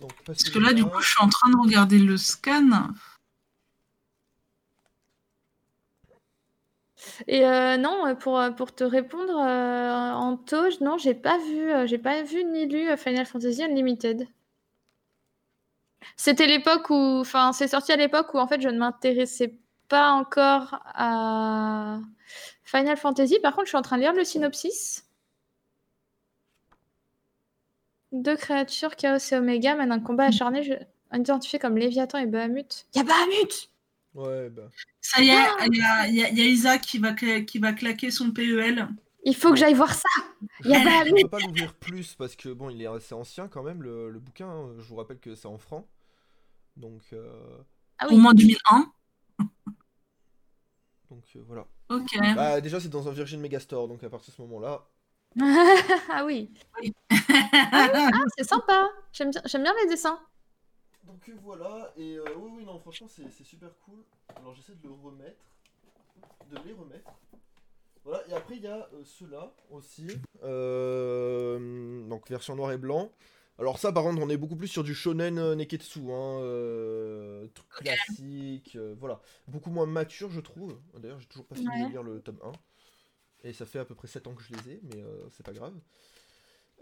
Donc, Parce que là, du coup, je suis en train de regarder le scan. Et euh, non, pour, euh, pour te répondre, euh, non, j'ai pas vu, euh, j'ai pas vu ni lu euh, Final Fantasy Unlimited. C'était l'époque où, enfin, c'est sorti à l'époque où en fait je ne m'intéressais pas encore à Final Fantasy. Par contre, je suis en train de lire le synopsis. Deux créatures, Chaos et Omega, mènent un combat acharné, je- identifié comme Léviathan et Bahamut. Y a Bahamut Ouais, bah. Ça y est, Ah il y a, il y a- il y a Isaac qui va, cla- qui va claquer son PEL. Il faut que j'aille voir ça. Y a Je Bahamut. peux pas l'ouvrir plus parce que bon, il est assez ancien quand même le, le bouquin. hein. Je vous rappelle que c'est en franc. Donc, euh, Ah Au oui. moins 2001. donc euh, voilà. Ok. Bah, déjà, c'est dans un Virgin Megastore. Donc, à partir de ce moment-là. ah oui. Ah, c'est sympa. J'aime bien, j'aime bien les dessins. Donc, euh, voilà. Et euh, oui, oui, non, franchement, c'est c'est super cool. Alors, j'essaie de le remettre. De les remettre. Voilà. Et après, il y a euh, ceux-là aussi. Euh, donc, version noir et blanc. Alors ça, par contre, on est beaucoup plus sur du shonen euh, neketsu, hein, euh, truc classique, euh, voilà. Beaucoup moins mature, je trouve. D'ailleurs, j'ai toujours pas fini Ouais. de lire le tome 1. Et ça fait à peu près 7 ans que je les ai, mais euh, c'est pas grave.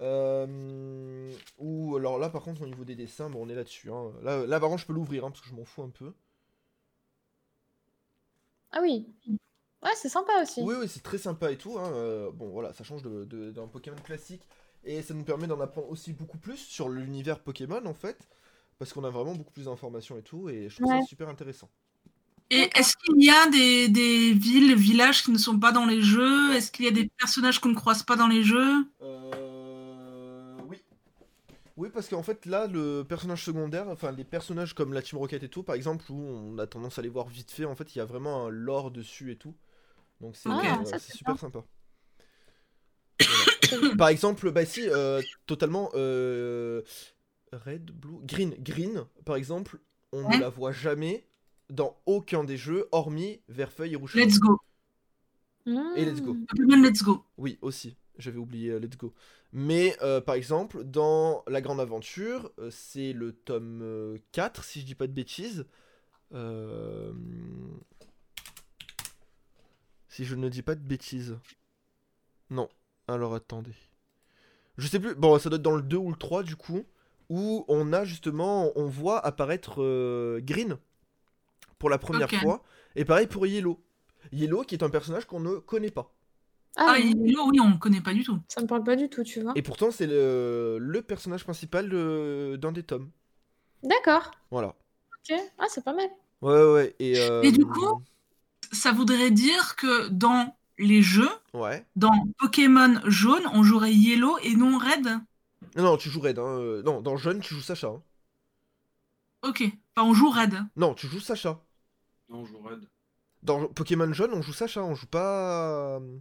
Euh, ou alors là, par contre, au niveau des dessins, bon, on est là-dessus. hein. Là, là, par contre, je peux l'ouvrir, hein, parce que je m'en fous un peu. Ah oui. Ouais, c'est sympa aussi. Oui, oui, c'est très sympa et tout. hein, euh, bon, voilà, ça change de- de- d'un Pokémon classique. Et ça nous permet d'en apprendre aussi beaucoup plus sur l'univers Pokémon, en fait. Parce qu'on a vraiment beaucoup plus d'informations et tout. Et je trouve Ouais. ça super intéressant. Et est-ce qu'il y a des, des villes, villages qui ne sont pas dans les jeux? Est-ce qu'il y a des personnages qu'on ne croise pas dans les jeux? Euh... Oui. Oui, parce qu'en fait, là, le personnage secondaire, enfin, les personnages comme la Team Rocket et tout, par exemple, où on a tendance à les voir vite fait, en fait, il y a vraiment un lore dessus et tout. Donc, c'est Ah, euh, super sympa. Voilà. Par exemple, bah si, euh, totalement euh, Red, Blue, Green, Green, par exemple, on Ouais. ne la voit jamais dans aucun des jeux, hormis Verfeuille et Rouge. Let's go. Et Let's Go. Mmh. Let's go. Oui, aussi. J'avais oublié euh, Let's Go. Mais euh, par exemple, dans La Grande Aventure, euh, c'est le tome euh, 4, si je dis pas de bêtises. Euh, Si je ne dis pas de bêtises. Non. Alors attendez. Je sais plus. Bon, ça doit être dans le 2 ou le 3 du coup. Où on a justement. On voit apparaître euh, Green pour la première fois. Et pareil pour Yellow. Yellow qui est un personnage qu'on ne connaît pas. Ah, Ah, oui. Yellow, oui, on ne connaît pas du tout. Ça me parle pas du tout, tu vois. Et pourtant, c'est le, le personnage principal de- d'un des tomes. D'accord. Voilà. Ok. Ah, c'est pas mal. Ouais, ouais. Et, euh, Et du coup Ça voudrait dire que dans les jeux, Ouais. dans Pokémon jaune, on jouerait Yellow et non Red? Non, tu joues Red. Hein. euh, Non, dans Jeune, tu joues Sacha. hein. Ok. Enfin, on joue Red. Non, tu joues Sacha. Non, je joue Red. Dans Pokémon Jaune, on joue Sacha. On joue pas. euh,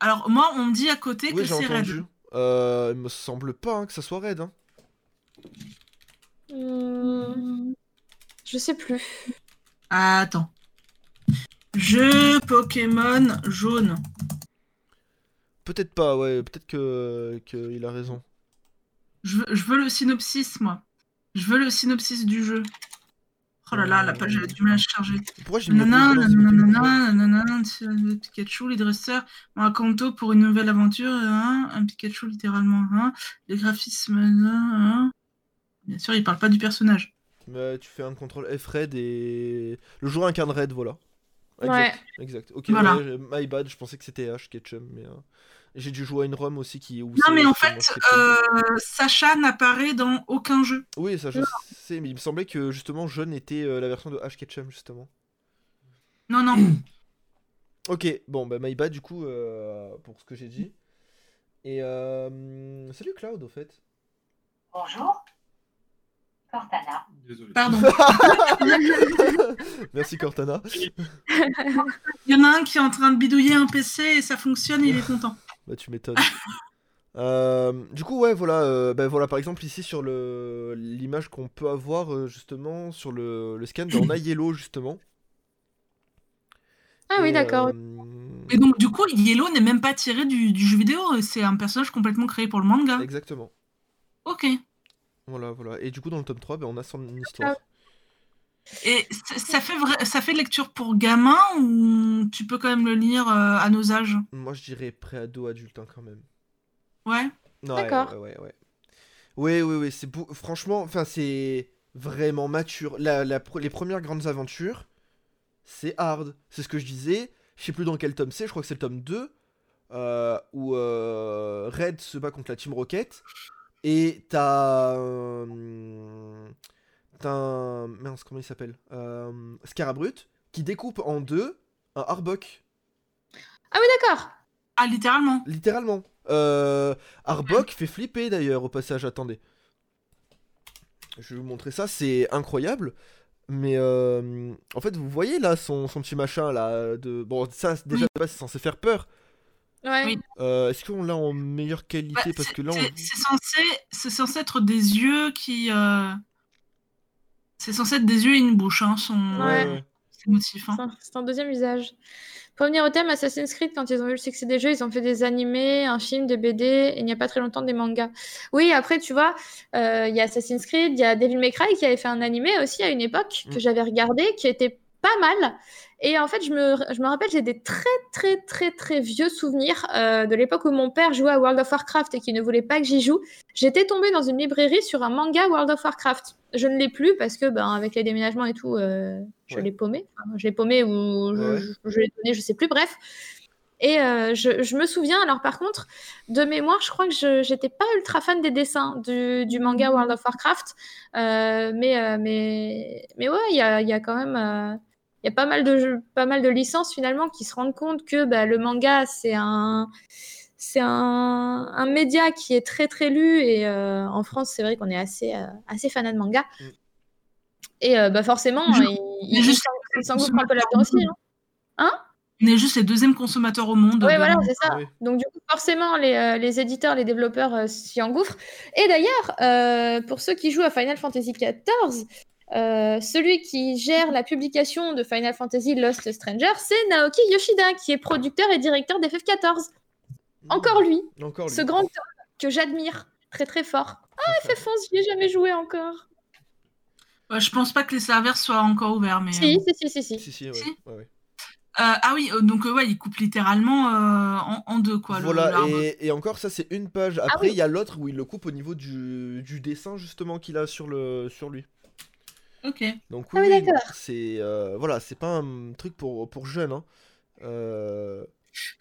Alors, moi, on me dit à côté Oui, que c'est. Red. Euh, il me semble pas hein, que ça soit Red. Hein. Hmm, Je sais plus. Attends. Jeu Pokémon jaune. Peut-être pas, ouais, peut-être que qu'il a raison. Je veux, je veux le synopsis, moi. Je veux le synopsis du jeu. Oh là là, la page elle a du mal à charger. Pourquoi j'ai mis nanana, Pikachu, les dresseurs, un Kanto pour une nouvelle aventure, hein, un Pikachu littéralement, hein, les graphismes, hein, hein. Bien sûr, il parle pas du personnage. Ouais, tu fais un contrôle F Red et le joueur incarne Red, voilà. Ouais. Exact. exact. Ok, Voilà. ouais, my bad, je pensais que c'était H Ketchum, mais euh, j'ai dû jouer à une ROM aussi qui. où Non, mais en fait, euh, Sacha n'apparaît dans aucun jeu. Oui, ça je sais, mais il me semblait que justement Jeune était euh, la version de H Ketchum justement. Non, non. Ok, bon, bah my bad du coup euh, pour ce que j'ai dit. Et euh, salut Cloud au fait. Bonjour. Cortana. Désolé. Pardon. Merci Cortana. Il y en a un qui est en train de bidouiller un PC et ça fonctionne et il est content. Bah tu m'étonnes. Euh, du coup ouais voilà euh, bah, voilà par exemple ici sur le l'image qu'on peut avoir euh, justement sur le, le scan on a Yellow justement. Ah oui, Et, d'accord. euh, Et donc, du coup, Yellow n'est même pas tiré du, du jeu vidéo, c'est un personnage complètement créé pour le manga. Exactement. Ok. Voilà voilà et du coup dans le tome 3 bah, on a son histoire. Et ça fait, vrai, ça fait lecture pour gamin ou tu peux quand même le lire euh, à nos âges? Moi je dirais pré-ado adulte hein, quand même. Ouais. Ouais, D'accord. Ouais, ouais, ouais. Oui, oui, oui, c'est. Franchement, enfin, c'est vraiment mature. La, les premières grandes aventures, c'est hard. C'est ce que je disais. Je sais plus dans quel tome c'est, je crois que c'est le tome 2, euh, où euh, Red se bat contre la Team Rocket. Et t'as. euh, t'as un. Mince, comment il s'appelle euh, Scarabrut, qui découpe en deux un Arbok. Ah oui, d'accord. Ah, littéralement. Littéralement. Euh, Arbok fait flipper d'ailleurs au passage, attendez. Je vais vous montrer ça, c'est incroyable. Mais euh, en fait, vous voyez là son, son petit machin là de bon ça déjà c'est censé faire peur. Ouais. Oui. Euh, Est-ce qu'on l'a en meilleure qualité? Parce c'est- que là on... c'est c'est censé, c'est censé être des yeux qui. euh, C'est censé être des yeux et une bouche, hein, son Ouais. hein. C'est un- C'est un deuxième usage. Pour revenir au thème, Assassin's Creed, quand ils ont vu le succès des jeux, ils ont fait des animés, un film, des BD, et il n'y a pas très longtemps des mangas. Oui, après, tu vois, euh, il y a Assassin's Creed, il y a Devil May Cry qui avait fait un animé aussi à une époque que Mm. j'avais regardé, qui était pas mal. Et en fait, je me, je me rappelle, j'ai des très, très, très, très vieux souvenirs euh, de l'époque où mon père jouait à World of Warcraft et qui ne voulait pas que j'y joue. J'étais tombée dans une librairie sur un manga World of Warcraft. Je ne l'ai plus parce que, ben, avec les déménagements et tout, euh, je Ouais. l'ai paumé. Enfin, je l'ai paumé ou je, Ouais. je- je l'ai donné, je sais plus, bref. Et euh, je, je me souviens, alors par contre, de mémoire, je crois que je j'étais pas ultra fan des dessins du, du manga World of Warcraft. Euh, mais, euh, mais, mais ouais, il y a, il y a quand même. Il y a pas mal de jeux- pas mal de licences finalement qui se rendent compte que bah, le manga c'est un c'est un, un média qui est très très lu et euh, en France c'est vrai qu'on est assez euh, assez fanat de manga Mm. et euh, bah forcément Je- il, il, juste- il s'engouffre un peu là-dedans aussi hein. On est juste les deuxièmes consommateurs au monde. De- voilà, c'est ça. Oui. Donc, du coup, forcément, les, euh, les éditeurs, les développeurs euh, s'y engouffrent. Et d'ailleurs, euh, pour ceux qui jouent à Final Fantasy XIV, euh, celui qui gère la publication de Final Fantasy Lost Stranger, c'est Naoki Yoshida, qui est producteur et directeur d'FF14. Encore lui, Encore lui. ce grand homme que j'admire très très fort. Ah, FF11, j'y ai jamais joué encore. Ouais, je pense pas que les serveurs soient encore ouverts. Mais, Si, si, si, si, si. Si, si, ouais. Si. ouais, ouais. Euh, ah oui, euh, donc euh, ouais, il coupe littéralement euh, en, en deux quoi. Voilà, et, et encore ça c'est une page. Après il oui. y a l'autre où il le coupe au niveau du, du dessin justement qu'il a sur, le, sur lui. Ok. Donc Ah oui, c'est euh, voilà, c'est pas un truc pour, pour jeunes. Hein. Euh,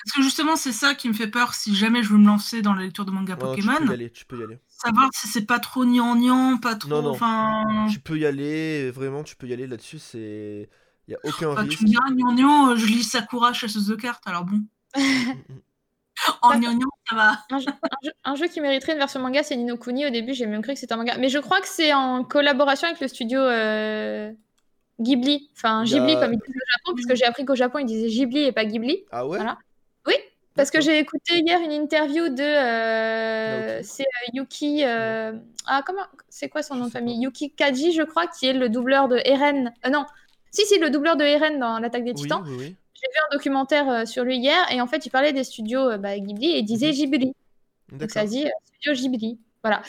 Parce que justement, c'est ça qui me fait peur si jamais je veux me lancer dans la lecture de manga non, tu Pokémon. peux y aller, tu peux y aller. Savoir si c'est pas trop gnangnan, pas trop. Non, non. Enfin. Tu peux y aller, vraiment tu peux y aller là-dessus, c'est il y a aucun Bah, risque. tu me diras gnangnan, euh, je lis Sakura chasseuse de cartes, alors bon. En gnangnan, ça va. Un jeu, un jeu- un jeu qui mériterait une version manga, c'est Nino Kuni. Au début, j'ai même cru que c'était un manga. Mais je crois que c'est en collaboration avec le studio euh, Ghibli. Enfin, a- Ghibli, comme ils disent au Japon, parce que j'ai appris qu'au Japon, ils disaient Ghibli et pas Ghibli. Ah ouais? Voilà. Oui, Parce que j'ai écouté hier une interview de. euh, c'est euh, Yuki. euh, ah, comment. C'est quoi son nom de famille Yuki Kaji, je crois, qui est le doubleur de Eren. Euh, non. Si, si, le doubleur de Eren dans l'attaque des Oui, titans. oui, oui. J'ai vu un documentaire euh, sur lui hier et en fait, il parlait des studios euh, bah, Ghibli et il disait Mhm. Ghibli. Donc ça dit euh, studio Ghibli. Voilà.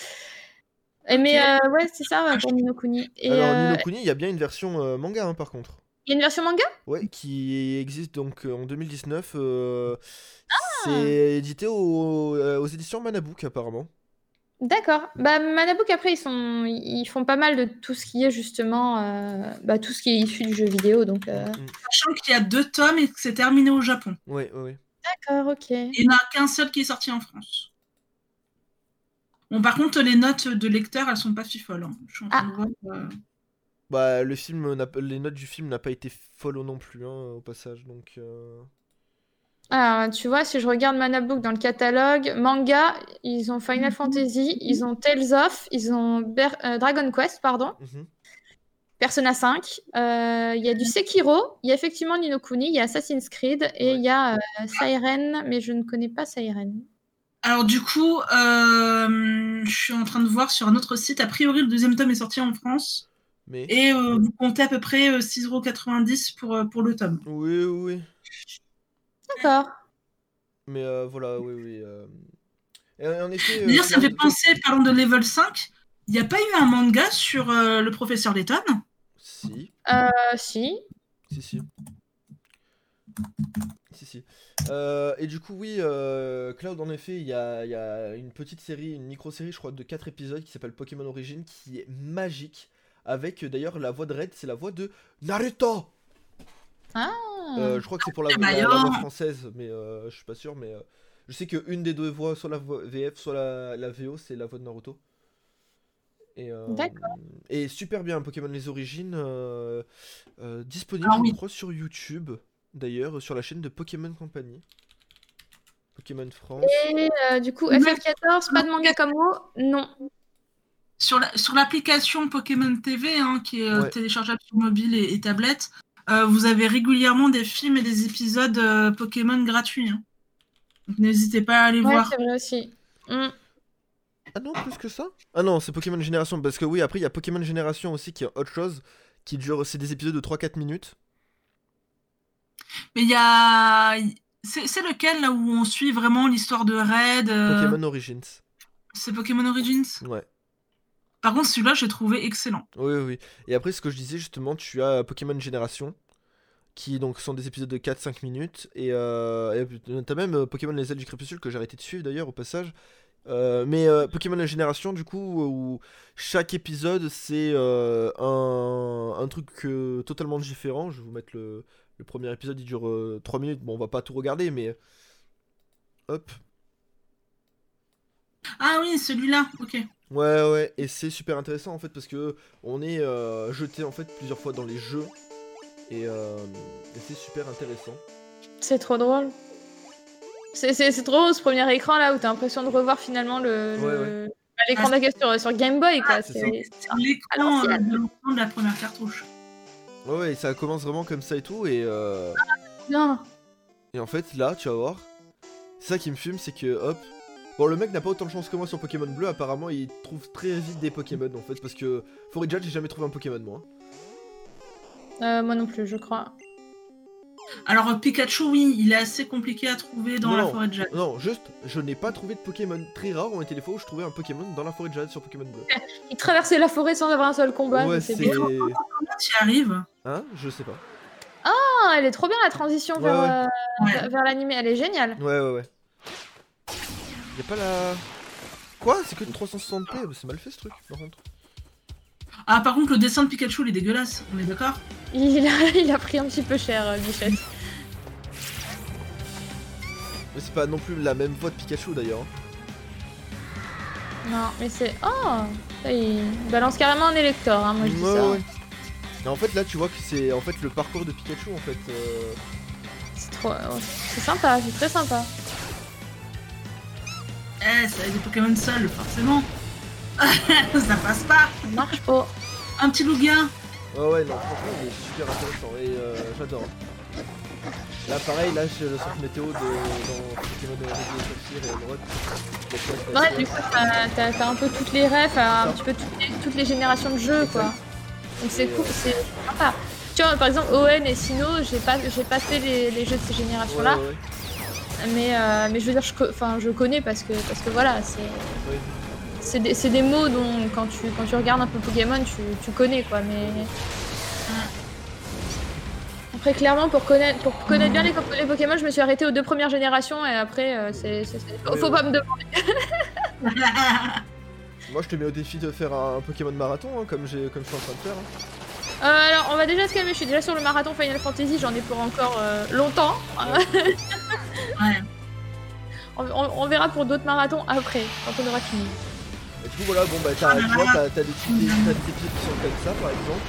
Et mais euh, ouais, c'est ça pour Nino Kuni. Et Alors, euh, Nino Kuni, il y a bien une version euh, manga, hein, par contre. il y a une version manga? Ouais, qui existe donc en 2019. euh, Ah C'est édité au- aux éditions Manabook, apparemment. D'accord. Bah, Manabook, après, ils, sont... ils font pas mal de tout ce qui est justement euh, bah, tout ce qui est issu du jeu vidéo. Donc, euh, Mm. Sachant qu'il y a deux tomes et que c'est terminé au Japon. Ouais, ouais. D'accord, ok. Il n'y en a qu'un seul qui est sorti en France. Bon, par contre, les notes de lecteur, elles sont pas hein. Je suis en train Ah. de voir, euh, Bah, le film, n'a- les notes du film n'ont pas été follow non plus, hein, au passage, donc... euh, Alors, tu vois, si je regarde Manabook dans le catalogue, manga, ils ont Final Fantasy, ils ont Tales of, ils ont Ber- euh, Dragon Quest, pardon, mhm. Persona 5, euh, il y a du Sekiro, il y a effectivement Nino Kuni, il y a Assassin's Creed et Ouais. il y a euh, Siren, mais je ne connais pas Siren. Alors du coup, euh, je suis en train de voir sur un autre site. A priori, le deuxième tome est sorti en France. Mais... Et euh, vous comptez à peu près euh, 6,90€ pour, euh, pour le tome. Oui, oui, oui. D'accord. Mais euh, voilà, oui, oui. euh. Et en effet... euh, D'ailleurs, ça me fait Cloud- penser, parlant de level 5, il n'y a pas eu un manga sur euh, le professeur Layton? Si, Euh, si. si, si. Si, si. Euh, et du coup, oui, euh, Cloud, en effet, il y a, il y a une petite série, une micro-série, je crois, de 4 épisodes qui s'appelle Pokémon Origin, qui est magique. Avec d'ailleurs la voix de Red, c'est la voix de Naruto! Ah. Euh, je crois que c'est pour la, la- la voix alors. française, mais euh, je suis pas sûr. Mais euh, je sais qu'une des deux voix, soit la voix VF, soit la, la VO, c'est la voix de Naruto. Et, euh, D'accord. et super bien, Pokémon Les Origines, euh, euh, disponible, Ah je oui. crois, sur YouTube, d'ailleurs, sur la chaîne de Pokémon Company. Pokémon France. Et euh, du coup, Ouais. FF14, pas de manga comme vous? Non. sur la- sur l'application Pokémon TV, hein, qui est Ouais. téléchargeable sur mobile et, et tablette. Euh, vous avez régulièrement des films et des épisodes euh, Pokémon gratuits. hein. Donc n'hésitez pas à aller Ouais, voir. c'est vrai aussi. Hmm. Ah non, plus que ça? Ah non, c'est Pokémon Génération, parce que oui, après, il y a Pokémon Génération aussi, qui est autre chose, qui dure, c'est des épisodes de 3-4 minutes. Mais il y a. C'est c'est lequel là où on suit vraiment l'histoire de Red euh, Pokémon Origins. C'est Pokémon Origins? Ouais. Par contre, celui-là, j'ai trouvé excellent. Oui, oui. Et après, ce que je disais, justement, tu as Pokémon Génération, qui donc sont des épisodes de 4-5 minutes. Et euh, t'as même euh, Pokémon Les Ailes du Crépuscule, que j'ai arrêté de suivre d'ailleurs, au passage. Euh, mais euh, Pokémon Génération, du coup, où chaque épisode, c'est euh, un, truc totalement différent. Je vais vous mettre le, le premier épisode, il dure 3 minutes. Bon, on va pas tout regarder, mais. Hop. Ah oui, celui-là, ok. Ouais ouais et c'est super intéressant en fait parce que on est euh, jeté en fait plusieurs fois dans les jeux et, euh, et c'est super intéressant. C'est trop drôle. C'est- C'est c'est trop drôle ce premier écran là où t'as l'impression de revoir finalement le le- Ouais, bah, l'écran sur, sur Game Boy quoi. c'est C'est- l'écran euh, de de la première cartouche. Ouais ouais et ça commence vraiment comme ça et tout et, euh, Bien. et en fait là tu vas voir, c'est ça qui me fume c'est que hop, bon le mec n'a pas autant de chance que moi sur Pokémon Bleu apparemment il trouve très vite des Pokémon en fait parce que Forage j'ai jamais trouvé un Pokémon moi. Euh, moi non plus, je crois. Alors, Pikachu, oui, il est assez compliqué à trouver dans la forêt de Jade. Non juste je n'ai pas trouvé de Pokémon, très rares ont été les fois où je trouvais un Pokémon dans la forêt de Jade sur Pokémon Bleu. Il traversait la forêt sans avoir un seul combat. ouais mais c'est... Comment tu y arrives Hein? Je sais pas. Ah, elle est trop bien la transition Ouais, vers, ouais. euh, Ouais. vers l'animé, elle est géniale. Ouais, ouais, ouais. Y'a pas la. Quoi? C'est que de 360p C'est mal fait ce truc, par contre. Ah, par contre, le dessin de Pikachu, il est dégueulasse, on est d'accord? Il a, il a pris un petit peu cher, euh, Bichette. Mais c'est pas non plus la même voix de Pikachu d'ailleurs. Non, mais c'est. Oh ça, Il balance carrément un élector, hein, moi je dis Ouais, ça. ouais. Mais en fait, là, tu vois que c'est en fait le parcours de Pikachu en fait. euh, C'est trop. C'est sympa, c'est très sympa. Eh, ça a des Pokémon seuls, forcément. ça passe pas. Ça marche pas. Un petit Lugia. Ouais, ouais, non, franchement, il est super intéressant et euh, j'adore. Là, pareil, là, j'ai le centre météo de, dans Pokémon de Saphir et Emerald. Ouais, c'est du coup, t'as- un peu toutes les refs, un petit peu toutes les, toutes les générations de jeux, quoi. Donc c'est cool, euh, c'est sympa. tu vois, par exemple, Owen et Sino, j'ai pas, j'ai pas fait les, les jeux de ces générations-là, Ouais, ouais, mais, euh, mais je veux dire, je, enfin, je connais parce que, parce que voilà, c'est, c'est des, c'est des mots dont quand tu, quand tu regardes un peu Pokémon, tu, tu connais quoi, mais. Après, clairement, pour connaître, pour connaître bien les, Pokémon, je me suis arrêtée aux deux premières générations et après, euh, c'est, faut, Oui, faut oui. pas me demander. Moi, je te mets au défi de faire un Pokémon marathon, hein, comme, j'ai, comme je suis en train de faire. hein. Euh, alors, on va déjà se calmer. Je suis déjà sur le marathon Final Fantasy. J'en ai pour encore euh, longtemps. Ouais. On, on- on verra pour d'autres marathons après, quand on aura fini. Et du coup, voilà, bon, bah, t'as, Ah tu vois, là. t'as, t'as des épisodes qui sont comme ça, par exemple,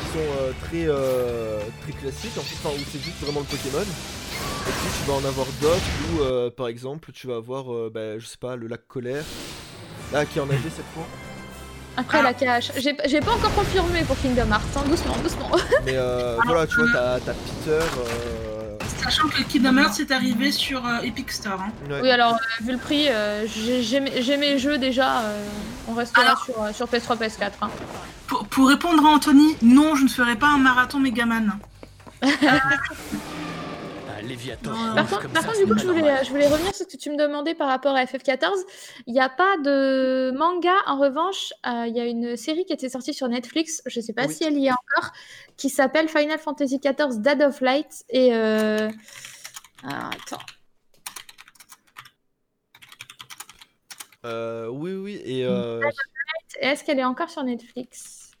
qui sont euh, très, euh, très classiques, en fait, enfin, où c'est juste vraiment le Pokémon. Et puis, tu vas en avoir d'autres où, euh, par exemple, tu vas avoir, euh, bah, je sais pas, le lac colère. Là, qui en a fait cette fois. Après, Ah. la cache. J'ai pas encore confirmé pour Kingdom Hearts. hein, Doucement, doucement. Mais euh, Ah, voilà, tu vois, euh, t'as, Peter. Euh... Sachant que Kingdom Hearts est arrivé sur euh, Epic Store. hein. ouais. Oui, alors, euh, vu le prix, euh, j'ai mes jeux déjà. euh, on restera Alors- sur, sur PS3, PS4. hein. Pour, pour répondre à Anthony, non, je ne ferai pas un marathon Megaman. Un Léviathan. Par contre, comme par ça, contre, c'est du coup, je voulais, normal. je voulais revenir sur ce que tu me demandais par rapport à FF14. Il n'y a pas de manga, en revanche, euh, il y a une série qui était sortie sur Netflix, je ne sais pas Oui. si elle y est encore, qui s'appelle Final Fantasy XIV Dead of Light. Et. Euh... attends. Euh, oui, oui, et euh, Et Est-ce qu'elle est encore sur Netflix?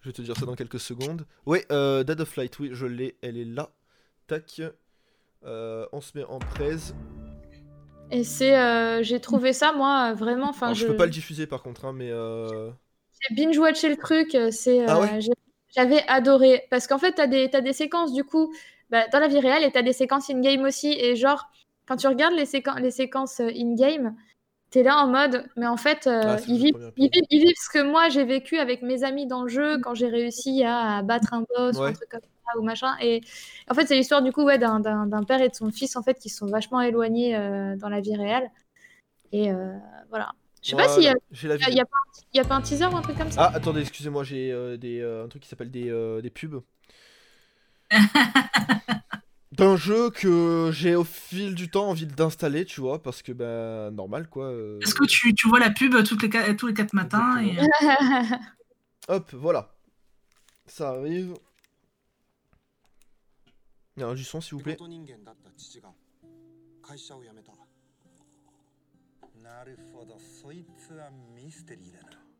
Je vais te dire ça dans quelques secondes. Euh, Dead of Light, oui, je l'ai, elle est là. Tac. Euh, on se met en presse. Et c'est. euh, J'ai trouvé ça, moi, vraiment. Enfin, Alors, je... peux pas le diffuser par contre, hein, mais euh... J'ai binge-watché le truc, c'est, Ah ouais j'avais adoré. Parce qu'en fait, t'as des, t'as des séquences, du coup, bah, dans la vie réelle, et t'as des séquences in-game aussi. Et genre, quand tu regardes les, séquen- les séquences euh, in-game, t'es là en mode, mais en fait, Ah, ils, vivent, ils, vivent, ils vivent ce que moi j'ai vécu avec mes amis dans le jeu quand j'ai réussi à, battre un boss ou un truc comme ça ou machin. Et en fait, c'est l'histoire du coup ouais, d'un, d'un- d'un père et de son fils en fait qui sont vachement éloignés euh, dans la vie réelle. Et euh, voilà. Je sais pas s'il y a, Voilà, y a- vidéo. il y a pas, un- il y a pas un teaser ou un truc comme ça? Ah, attendez, excusez-moi, j'ai euh, des, euh, un truc qui s'appelle des, euh, des pubs. D'un jeu que j'ai au fil du temps envie d'installer, tu vois, parce que, bah, normal, quoi. euh, Est-ce que tu, tu vois la pub toutes les, tous les 4 matins et... Hop, voilà. Ça arrive. Non, du son, s'il vous plaît.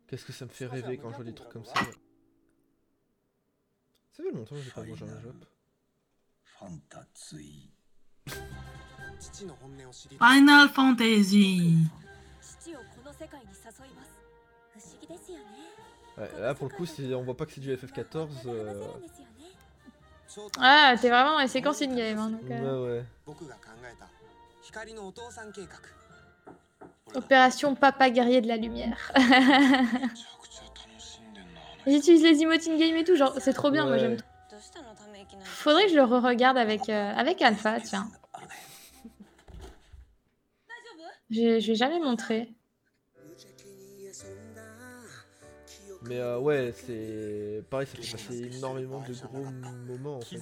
Qu'est-ce que ça me fait rêver quand je vois des trucs comme ça Ça fait longtemps que j'ai pas mangé un Jap. Final Fantasy Là pour le coup on voit pas que c'est du FF14. Ah, t'es vraiment un séquence in-game. Hein, donc, euh. ouais, ouais. Opération Papa Guerrier de la Lumière. J'utilise les emotes in-game et tout, genre c'est trop bien, moi j'aime tout. Faudrait que je le re-regarde avec, euh, avec Alpha, tiens. Je vais jamais montrer. Mais euh, ouais, c'est pareil, ça fait passer énormément de gros moments en fait.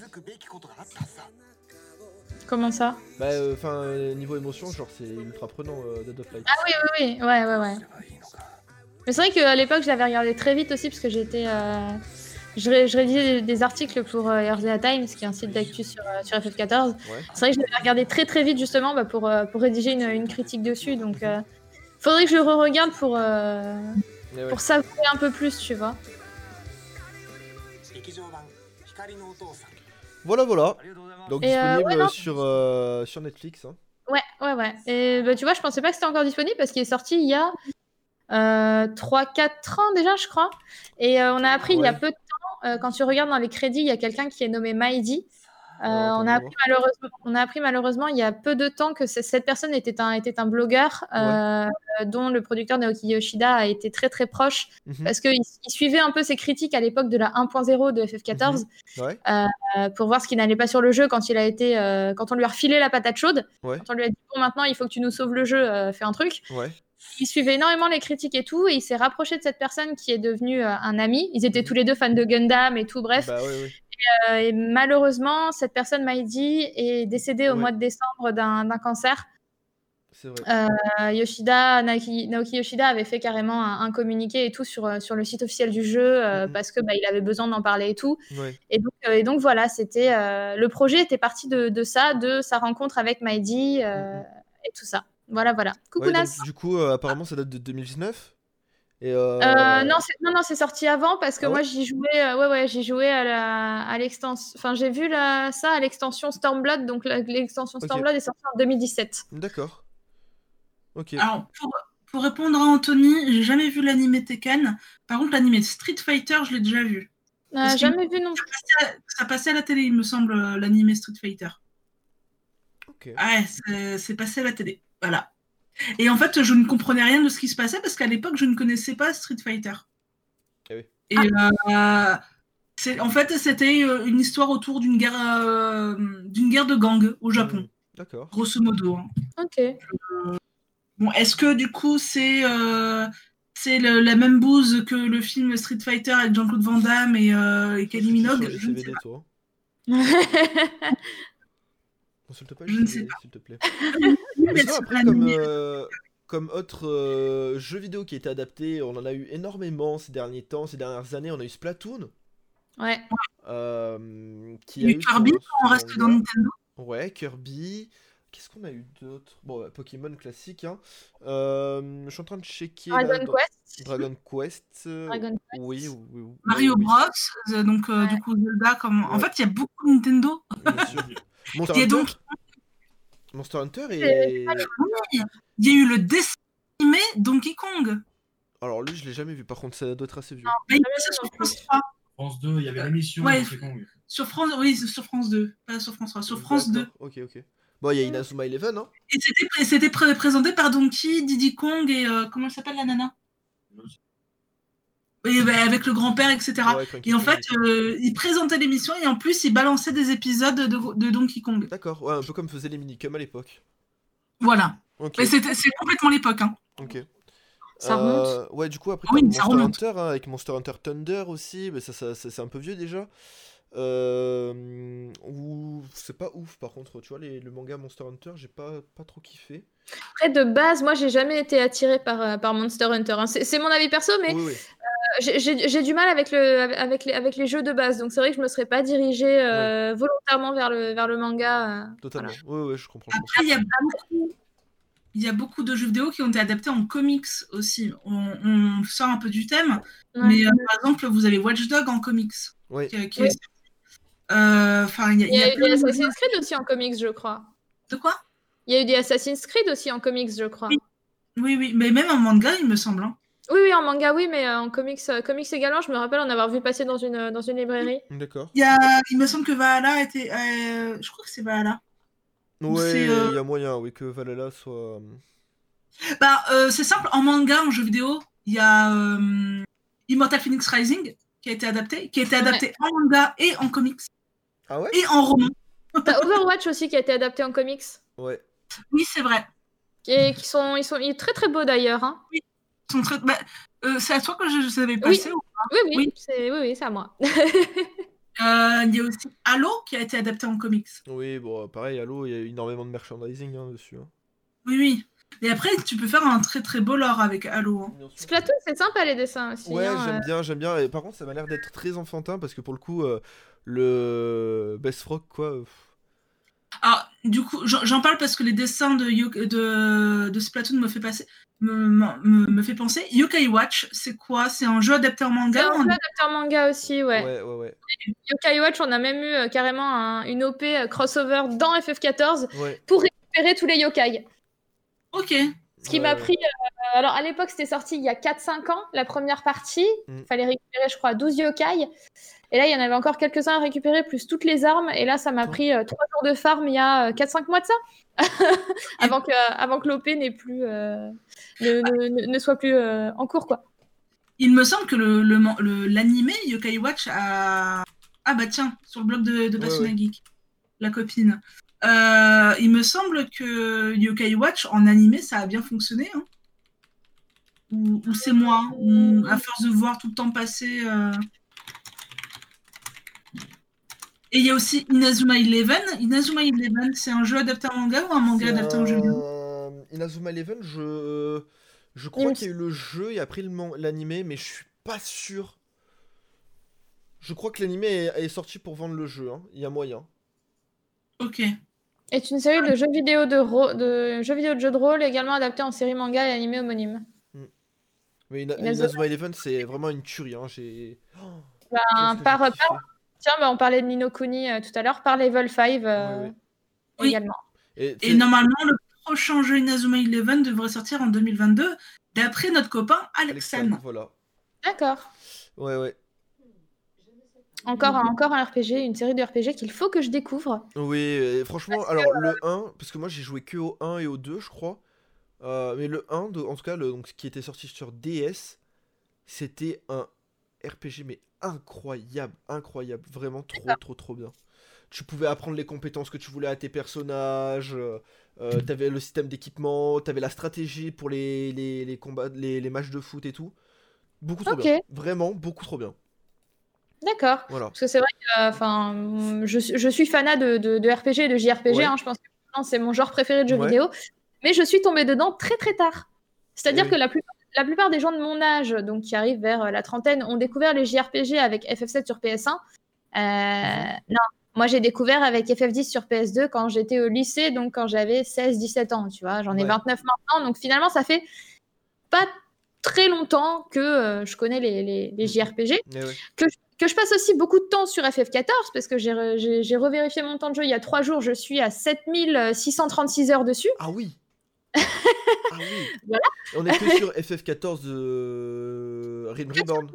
Comment ça? Bah, euh, enfin, euh, niveau émotion, genre c'est ultra prenant euh, Dead of Light. Ah oui, oui, oui, ouais, ouais, ouais. Mais c'est vrai qu'à l'époque, je l'avais regardé très vite aussi parce que j'étais. Euh, je, ré je, révisais des articles pour euh, Earthly Times, qui est un site d'actu sur, sur, FF14. C'est vrai que je l'avais regardé très très vite justement bah, pour, pour rédiger une, une, critique dessus. Donc faudrait que je le re-regarde pour, eh Pour oui. savourer un peu plus, tu vois. Voilà, voilà. Donc euh, disponible sur, euh, sur Netflix. Hein. Ouais, ouais, ouais. Et bah, tu vois, je pensais pas que c'était encore disponible parce qu'il est sorti il y a euh, 3-4 ans déjà, je crois. Et euh, on a appris il y a peu de temps, quand tu regardes dans les crédits, il y a quelqu'un qui est nommé Maïdi, euh, attends, on, a appris malheureusement, on a appris malheureusement il y a peu de temps que cette personne était un, était un blogueur euh, dont le producteur Naoki Yoshida a été très très proche Mhm. parce qu'il il suivait un peu ses critiques à l'époque de la 1.0 de FF14 Ouais. euh, pour voir ce qui n'allait pas sur le jeu quand il a été euh, quand on lui a refilé la patate chaude Ouais. quand on lui a dit bon maintenant il faut que tu nous sauves le jeu euh, fais un truc il suivait énormément les critiques et tout, et il s'est rapproché de cette personne qui est devenue euh, un ami. Ils étaient tous les deux fans de Gundam et tout, bref. Bah. Euh, et malheureusement, cette personne, Maïdi, est décédée au Ouais. mois de décembre d'un cancer. C'est vrai. Euh, Yoshida, Naoki, Naoki Yoshida avait fait carrément un, un communiqué et tout sur, sur le site officiel du jeu euh, Mhm. parce que bah, il avait besoin d'en parler et tout. Ouais. Et donc, euh, et donc voilà, c'était le projet était parti de, de ça, de sa rencontre avec Maïdi Mhm. et tout ça. Voilà, voilà. Coucou Ouais, donc, Nas. du coup, apparemment, ça date de 2019. Et euh, Euh, non, c'est- non, non, c'est sorti avant parce que Ah ouais moi j'y jouais, euh, ouais, ouais, j'ai joué à la, à l'extension, enfin j'ai vu la, ça à l'extension Stormblood, donc la- l'extension. Stormblood est sortie en 2017. D'accord. Ok. Alors, pour, pour répondre à Anthony, j'ai jamais vu l'anime Tekken. Par contre, l'anime Street Fighter, je l'ai déjà vu. Euh, jamais vu non Ça passait, à, ça passait à la télé, il me semble, l'anime Street Fighter. Ok. Ouais, c'est- c'est passé à la télé. Voilà. Et en fait, je ne comprenais rien de ce qui se passait parce qu'à l'époque, je ne connaissais pas Street Fighter. Ah oui. Et euh, c'est- en fait, c'était euh, une histoire autour d'une guerre, euh, d'une guerre de gang au Japon, Hmm, D'accord. grosso modo. hein. Ok. Bon, est-ce que du coup, c'est euh, c'est le- la même bouse que le film Street Fighter avec Jean-Claude Van Damme et, euh, et Kylie Minogue? Je ne sais pas. Consulte pas Je ne sais pas. s'il te plaît. Mais après, comme, euh, comme autre euh, jeu vidéo qui a été adapté, on en a eu énormément ces derniers temps, ces dernières années. On a eu Splatoon. ouais. euh, qui a eu Kirby, on reste dans Nintendo. Ouais, Kirby. Qu'est-ce qu'on a eu d'autre? Bon, Pokémon classique. Hein. Euh, je suis en train de checker. là, Dragon dans- Quest. Dragon Quest. Dragon Quest. Oui, oui, oui, oui, Mario Bros, donc euh, Ouais. du coup Zelda comme. En fait, il y a beaucoup de Nintendo. Il y a donc Monster Hunter et. il y a eu le dessin animé Donkey Kong. Alors lui, je l'ai jamais vu. Par contre, ça doit être assez vieux. Bah, il passait sur France 3. France 2, il y avait l'émission Ouais. Donkey Kong. Sur France, oui, sur France 2, pas sur France 3, sur France 2. D'accord, Ok, ok. Bon, il y a Inazuma Eleven, hein. Et c'était pré- présenté par Donkey, Diddy Kong et euh, comment elle s'appelle la nana? Et, bah, Avec le grand-père, etc. Ouais, Et en fait, euh, il présentait l'émission et en plus, il balançait des épisodes de, de Donkey Kong. D'accord, ouais, un peu comme faisaient les minicums à l'époque. Voilà. Ok, Mais c'était- c'est complètement l'époque. Hein. ok. Ça Euh, Ouais, du coup, après, Ah oui, Monster remonte. Hunter, hein, avec Monster Hunter Thunder aussi, mais ça, ça, ça- c'est un peu vieux déjà. Euh, ou c'est pas ouf par contre, tu vois, les, le manga Monster Hunter, j'ai pas, pas trop kiffé. Après, de base, moi, j'ai jamais été attirée par, euh, par Monster Hunter. hein. C'est c'est mon avis perso, mais Oui, oui. j'ai- j'ai j'ai du mal avec, le, avec, les, avec les jeux de base. Donc, c'est vrai que je me serais pas dirigée euh, volontairement vers le, vers le manga. euh, Totalement. Oui, oui, je comprends. je comprends. Après, il y a beaucoup. Il y a beaucoup de jeux vidéo qui ont été adaptés en comics aussi. On, on sort un peu du thème, Ouais. mais euh, par exemple, vous avez Watch Dog en comics. Oui. qui- qui Oui. est- Euh, Enfin, il y a, Il y a eu des de- Assassin's Creed aussi en comics, je crois. De quoi? Il y a eu des Assassin's Creed aussi en comics, je crois. Oui. Oui, oui, mais même en manga, il me semble. hein. Oui, oui, en manga, oui, mais euh, en comics, euh, comics également, je me rappelle en avoir vu passer dans une, dans une librairie. D'accord. Il, me semble que Valhalla était. euh, je crois que c'est Valhalla. Ouais, il euh, y a moyen, oui, que Valhalla soit. euh, Bah, euh, c'est simple, en manga, en jeu vidéo, il y a euh, Immortal Phoenix Rising qui a été adapté, qui a été adapté en manga et en comics Ah ouais? Et en roman. T'as Overwatch aussi qui a été adapté en comics? Ouais. Oui, c'est vrai. Et qui sont, ils sont ils sont très très beaux d'ailleurs. hein. Ils sont très- bah, euh, c'est à toi que je, je savais passer. ou- Oui, oui, Oui. c'est oui, oui, c'est à moi. Euh, il y a aussi Halo qui a été adapté en comics. Oui, bon, pareil, Halo, il y a énormément de merchandising hein, dessus. hein. Oui, oui. Et après, tu peux faire un très très beau lore avec Halo. hein. Splatoon, c'est sympa les dessins aussi. Ouais, hein, j'aime euh. bien, j'aime bien. Et par contre, ça m'a l'air d'être très enfantin parce que pour le coup, euh, le Best Frog, quoi. euh, Alors, du coup, j'en parle parce que les dessins de, Yo- de, de Splatoon me fait, passer, me, me, me fait penser. Yokai Watch, c'est quoi? C'est un jeu adapté en C'est manga un ou en- jeu adapté en manga aussi, ouais. Ouais, ouais, ouais. Yokai Watch, on a même eu euh, carrément un- une OP crossover dans FF14 Ouais. pour récupérer tous les yokai. Ok. Ce qui m'a ouais. pris. euh, alors, à l'époque, c'était sorti il y a 4-5 ans, la première partie. Il Mm. fallait récupérer, je crois, 12 yokai. Et là, il y en avait encore quelques-uns à récupérer, plus toutes les armes. Et là, ça m'a pris 3 jours de farm il y a 4-5 mois de ça. avant, que, avant que l'OP n'ait plus, euh, ne, ne- ne- ne soit plus euh, en cours, quoi. Il me semble que le, le, le- l'animé Yokai Watch a. Ah bah tiens, sur le blog de, de Ouais, Passion ouais. Geek, la copine. Euh, il me semble que Yokai Watch en animé, ça a bien fonctionné. hein. Ou, ou c'est moi ou À force de voir tout le temps passer. euh. Et il y a aussi Inazuma Eleven. Inazuma Eleven, c'est un jeu adapté en manga ou un manga adapté en jeu vidéo? un- Inazuma Eleven, je. Je Il crois me qu'il y a eu le jeu et après l'animé, mais je suis pas sûr. Je crois que l'animé est, est sorti pour vendre le jeu, hein. il y a moyen. Ok. Est une série de jeux vidéo de, de jeux vidéo de jeux de rôle également adaptés en série manga et animé homonyme. Mais Ina- Inazuma- Eleven, c'est vraiment une tuerie. Hein. J'ai. Oh, Ben, par, tiens, ben, on parlait de Nino Kuni euh, tout à l'heure, par Level 5 euh. Oui. également. Et, normalement, le prochain jeu Inazuma Eleven devrait sortir en 2022, d'après notre copain Alexan. Voilà. D'accord. Ouais, ouais. Encore, un- encore un RPG, une série de RPG qu'il faut que je découvre. Oui, franchement, alors le 1, parce que moi j'ai joué que au 1 et au 2, je crois. Euh, mais le 1, de- en tout cas, le, donc, ce qui était sorti sur DS, c'était un RPG, mais incroyable, incroyable. Vraiment trop, trop, trop bien. Tu pouvais apprendre les compétences que tu voulais à tes personnages, euh, euh, t'avais le système d'équipement, t'avais la stratégie pour les, les, les combats, les, les matchs de foot et tout. Beaucoup trop bien. Vraiment, beaucoup trop bien. D'accord. Voilà. Parce que c'est vrai que enfin, je, suis- je suis fanat de, de, de RPG et de JRPG. Ouais. hein, je pense que c'est mon genre préféré de jeux Ouais. vidéo. Mais je suis tombée dedans très très tard. C'est-à-dire Eh oui. que la, plupart- la plupart des gens de mon âge, donc qui arrivent vers euh, la trentaine, ont découvert les JRPG avec FF7 sur PS1. Euh, Mhm. Non, moi j'ai découvert avec FF10 sur PS2 quand j'étais au lycée, donc quand j'avais 16-17 ans, tu vois. J'en ai Ouais. 29 maintenant, donc finalement ça fait pas très longtemps que euh, je connais les, les- les JRPG Eh ouais. que je passe aussi beaucoup de temps sur FF14 parce que j'ai re- j'ai j'ai revérifié mon temps de jeu il y a trois jours, je suis à 7636 heures dessus. Ah oui Ah oui Voilà. Et On était sur FF14 de Rim Reborn.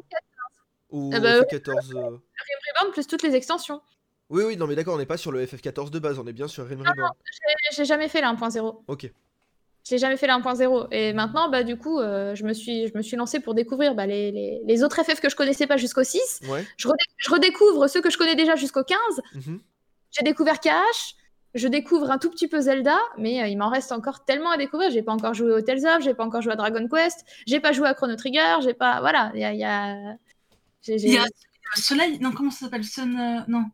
Ou Ah bah, FF14. euh, Reborn plus toutes les extensions. Oui, oui, non, mais d'accord, on n'est pas sur le FF14 de base, on est bien sur Rim Reborn. J'ai- J'ai jamais fait la 1.0. Ok. J'ai jamais fait la 1.0. Et maintenant, bah, du coup, euh, je, me suis, je me suis lancée pour découvrir bah, les, les- les autres FF que je connaissais pas jusqu'au 6. Ouais. Je, redé- je redécouvre ceux que je connais déjà jusqu'au 15. mhm. J'ai découvert KH. Je découvre un tout petit peu Zelda, mais euh, il m'en reste encore tellement à découvrir. J'ai pas encore joué au Tales of, j'ai pas encore joué à Dragon Quest, j'ai pas joué à Chrono Trigger, j'ai pas. Voilà, il y a. il y a- y a Soleil, non, comment ça s'appelle? Sun, euh, non.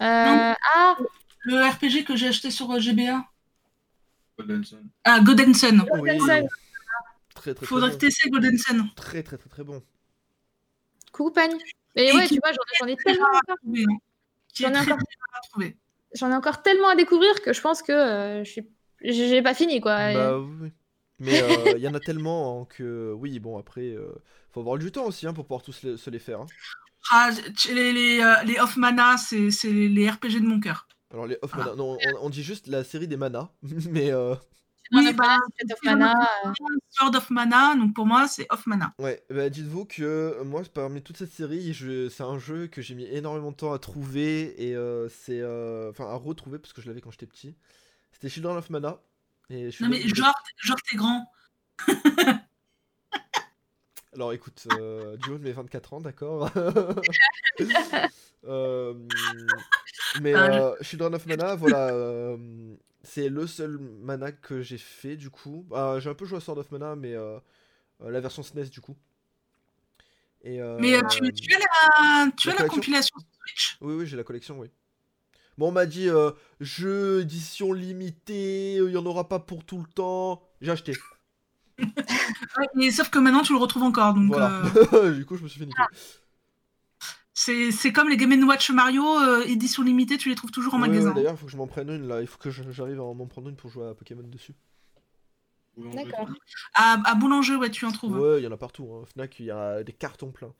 Euh, ah, Le RPG que j'ai acheté sur euh, GBA. Golden Sun. Ah, Golden Sun. Oui. Sun. Très, très, très Faudrait bon. que t'essaies Golden Sun. Très, très, très, très bon. coucou Pagne. Mais Et ouais, tu vois, j'en ai tellement encore. Oui, hein. J'en ai très, encore- très rare à trouver. J'en ai encore tellement à découvrir que je pense que euh, je suis. J'ai pas fini quoi. Bah oui. Mais euh, il y en a tellement hein, que. Oui, bon, après, euh, faut avoir du temps aussi hein, pour pouvoir tous les- se les faire. hein. Ah, les, les, euh, les Off Mana, c'est c'est les RPG de mon cœur. Alors, les off Ah. mana, non, on, on dit juste la série des manas, mais. euh, Oui, bah, Mana, Secret of Mana, euh, Sword of Mana, donc pour moi, c'est Off Mana. Ouais, bah dites-vous que euh, moi, parmi toute cette série, je... c'est un jeu que j'ai mis énormément de temps à trouver et euh, c'est. euh, Enfin, à retrouver parce que je l'avais quand j'étais petit. C'était Children of Mana. Et je suis Non, mais genre, genre t'es grand. Alors écoute, euh, de mes 24 ans, d'accord. Euh, mais Ah, je- euh, Children of Mana, voilà. euh, c'est le seul mana que j'ai fait du coup. Ah, j'ai un peu joué à Sword of Mana, mais euh, euh, la version SNES du coup. Et, Mais tu, tu as la, tu la as la collection compilation Switch? Oui, oui, j'ai la collection, oui. Bon, on m'a dit jeu édition limitée, il y en aura pas pour tout le temps. J'ai acheté. Ouais, mais sauf que maintenant, tu le retrouves encore. Donc, Voilà. euh, du coup, je me suis fait niquer. c'est c'est comme les Game Watch Mario, euh, édition limitée, tu les trouves toujours en Ouais, ouais, magasin. D'ailleurs, il faut que je m'en prenne une là. Il faut que j'arrive à m'en prendre une pour jouer à Pokémon dessus. D'accord. À, à Boulanger, ouais, tu en trouves. Ouais, il y en a partout. Hein. Fnac, il y a des cartons pleins.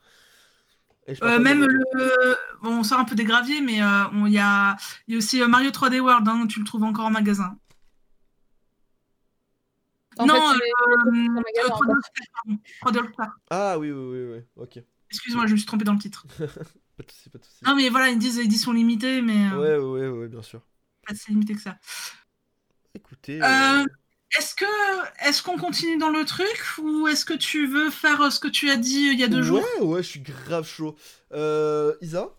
Et je Euh, même le. Bon, on sort un peu des graviers, mais euh, on- il y, a, il y a aussi Mario 3D World, hein, tu le trouves encore en magasin. En non, fait, tu les- euh, en magasin euh, 3D encore. All-Star, pardon. 3D All-Star. Ah oui, oui, oui, oui. Ok. Excuse-moi, je me suis trompé dans le titre. Pas de soucis, pas de soucis. Non, mais voilà, ils disent édition limitée, mais euh, Ouais, ouais, ouais, bien sûr. pas si limité que ça. Écoutez. Euh, est-ce que est-ce qu'on continue dans le truc ou est-ce que tu veux faire euh, ce que tu as dit euh, il y a deux jours? Ouais, ouais, je suis grave chaud. Euh, Isa,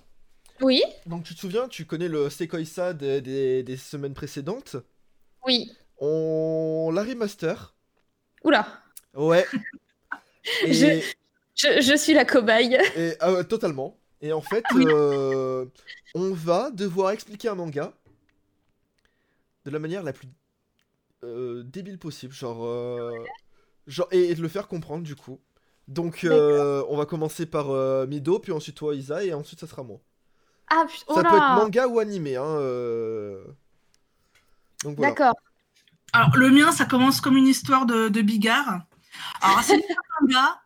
Oui, donc tu te souviens, tu connais le des, des, des semaines précédentes? oui. On la remaster Oula. Ouais. Et, Je- Je, je suis la cobaye. et- ah totalement. Et en fait, euh, on va devoir expliquer un manga de la manière la plus euh, débile possible, genre, euh, genre et, et de le faire comprendre du coup. Donc, on va commencer par Mido, puis ensuite toi Isa, et ensuite ça sera moi. Ah, oh ça là. peut être manga ou animé, hein. Donc voilà. D'accord. Alors, le mien, ça commence comme une histoire de, de Bigard. Alors, c'est un manga.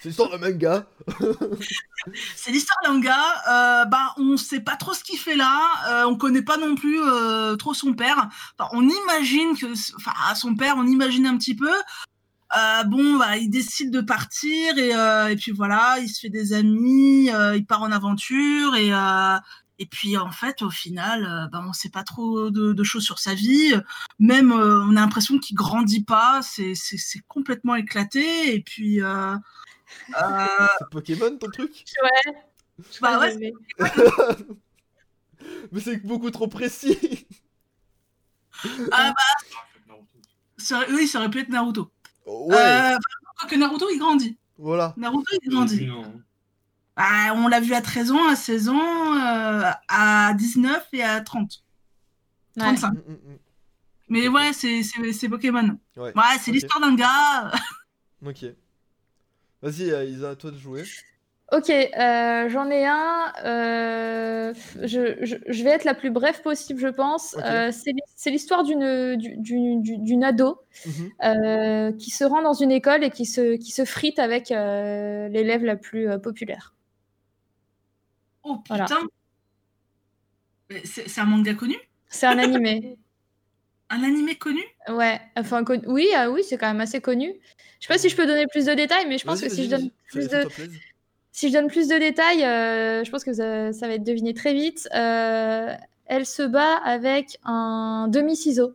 C'est l'histoire d'un manga. C'est l'histoire d'un gars, euh, bah, on sait pas trop ce qu'il fait là, euh, on connaît pas non plus euh, trop son père. Enfin, on imagine que, enfin, son père, on imagine un petit peu. Euh, bon, bah, il décide de partir et, et puis voilà, il se fait des amis, il part en aventure et et puis en fait, au final, euh, bah, on sait pas trop de, de choses sur sa vie. Même, euh, on a l'impression qu'il grandit pas. C'est c'est c'est complètement éclaté et puis. Euh, euh, C'est Pokémon ton truc? Ouais. Bah ouais, Mais c'est beaucoup trop précis. Ah bah, ça oui, ça aurait pu être Naruto. Ouais, Euh, que Naruto, il grandit. voilà. Naruto, il grandit. Non. Ah, on l'a vu à 13 ans, à 16 ans, euh, à 19 et à 30. Ouais. 35. Mm, mm, mm. Mais ouais, c'est c'est- c'est Pokémon. Ouais. Ouais, c'est Ok. l'histoire d'un gars. Ok. Vas-y, euh, Isa, à toi de jouer. Ok, euh, j'en ai un. euh, je, je- je vais être la plus brève possible, je pense. Ok. Euh, c'est c'est l'histoire d'une du- d'une d'une- d'une ado Mhm. euh, qui se rend dans une école et qui se, qui se frite avec euh, l'élève la plus euh, populaire. Oh putain. C'est un manga connu? C'est un animé. Un animé connu? Ouais, enfin, con- oui, euh, oui, c'est quand même assez connu. Je sais pas si je peux donner plus de détails, mais je pense que si je donne plus de. Si je donne plus de détails, euh, je pense que ça, ça va être deviné très vite. Euh, elle se bat avec un demi-ciseau.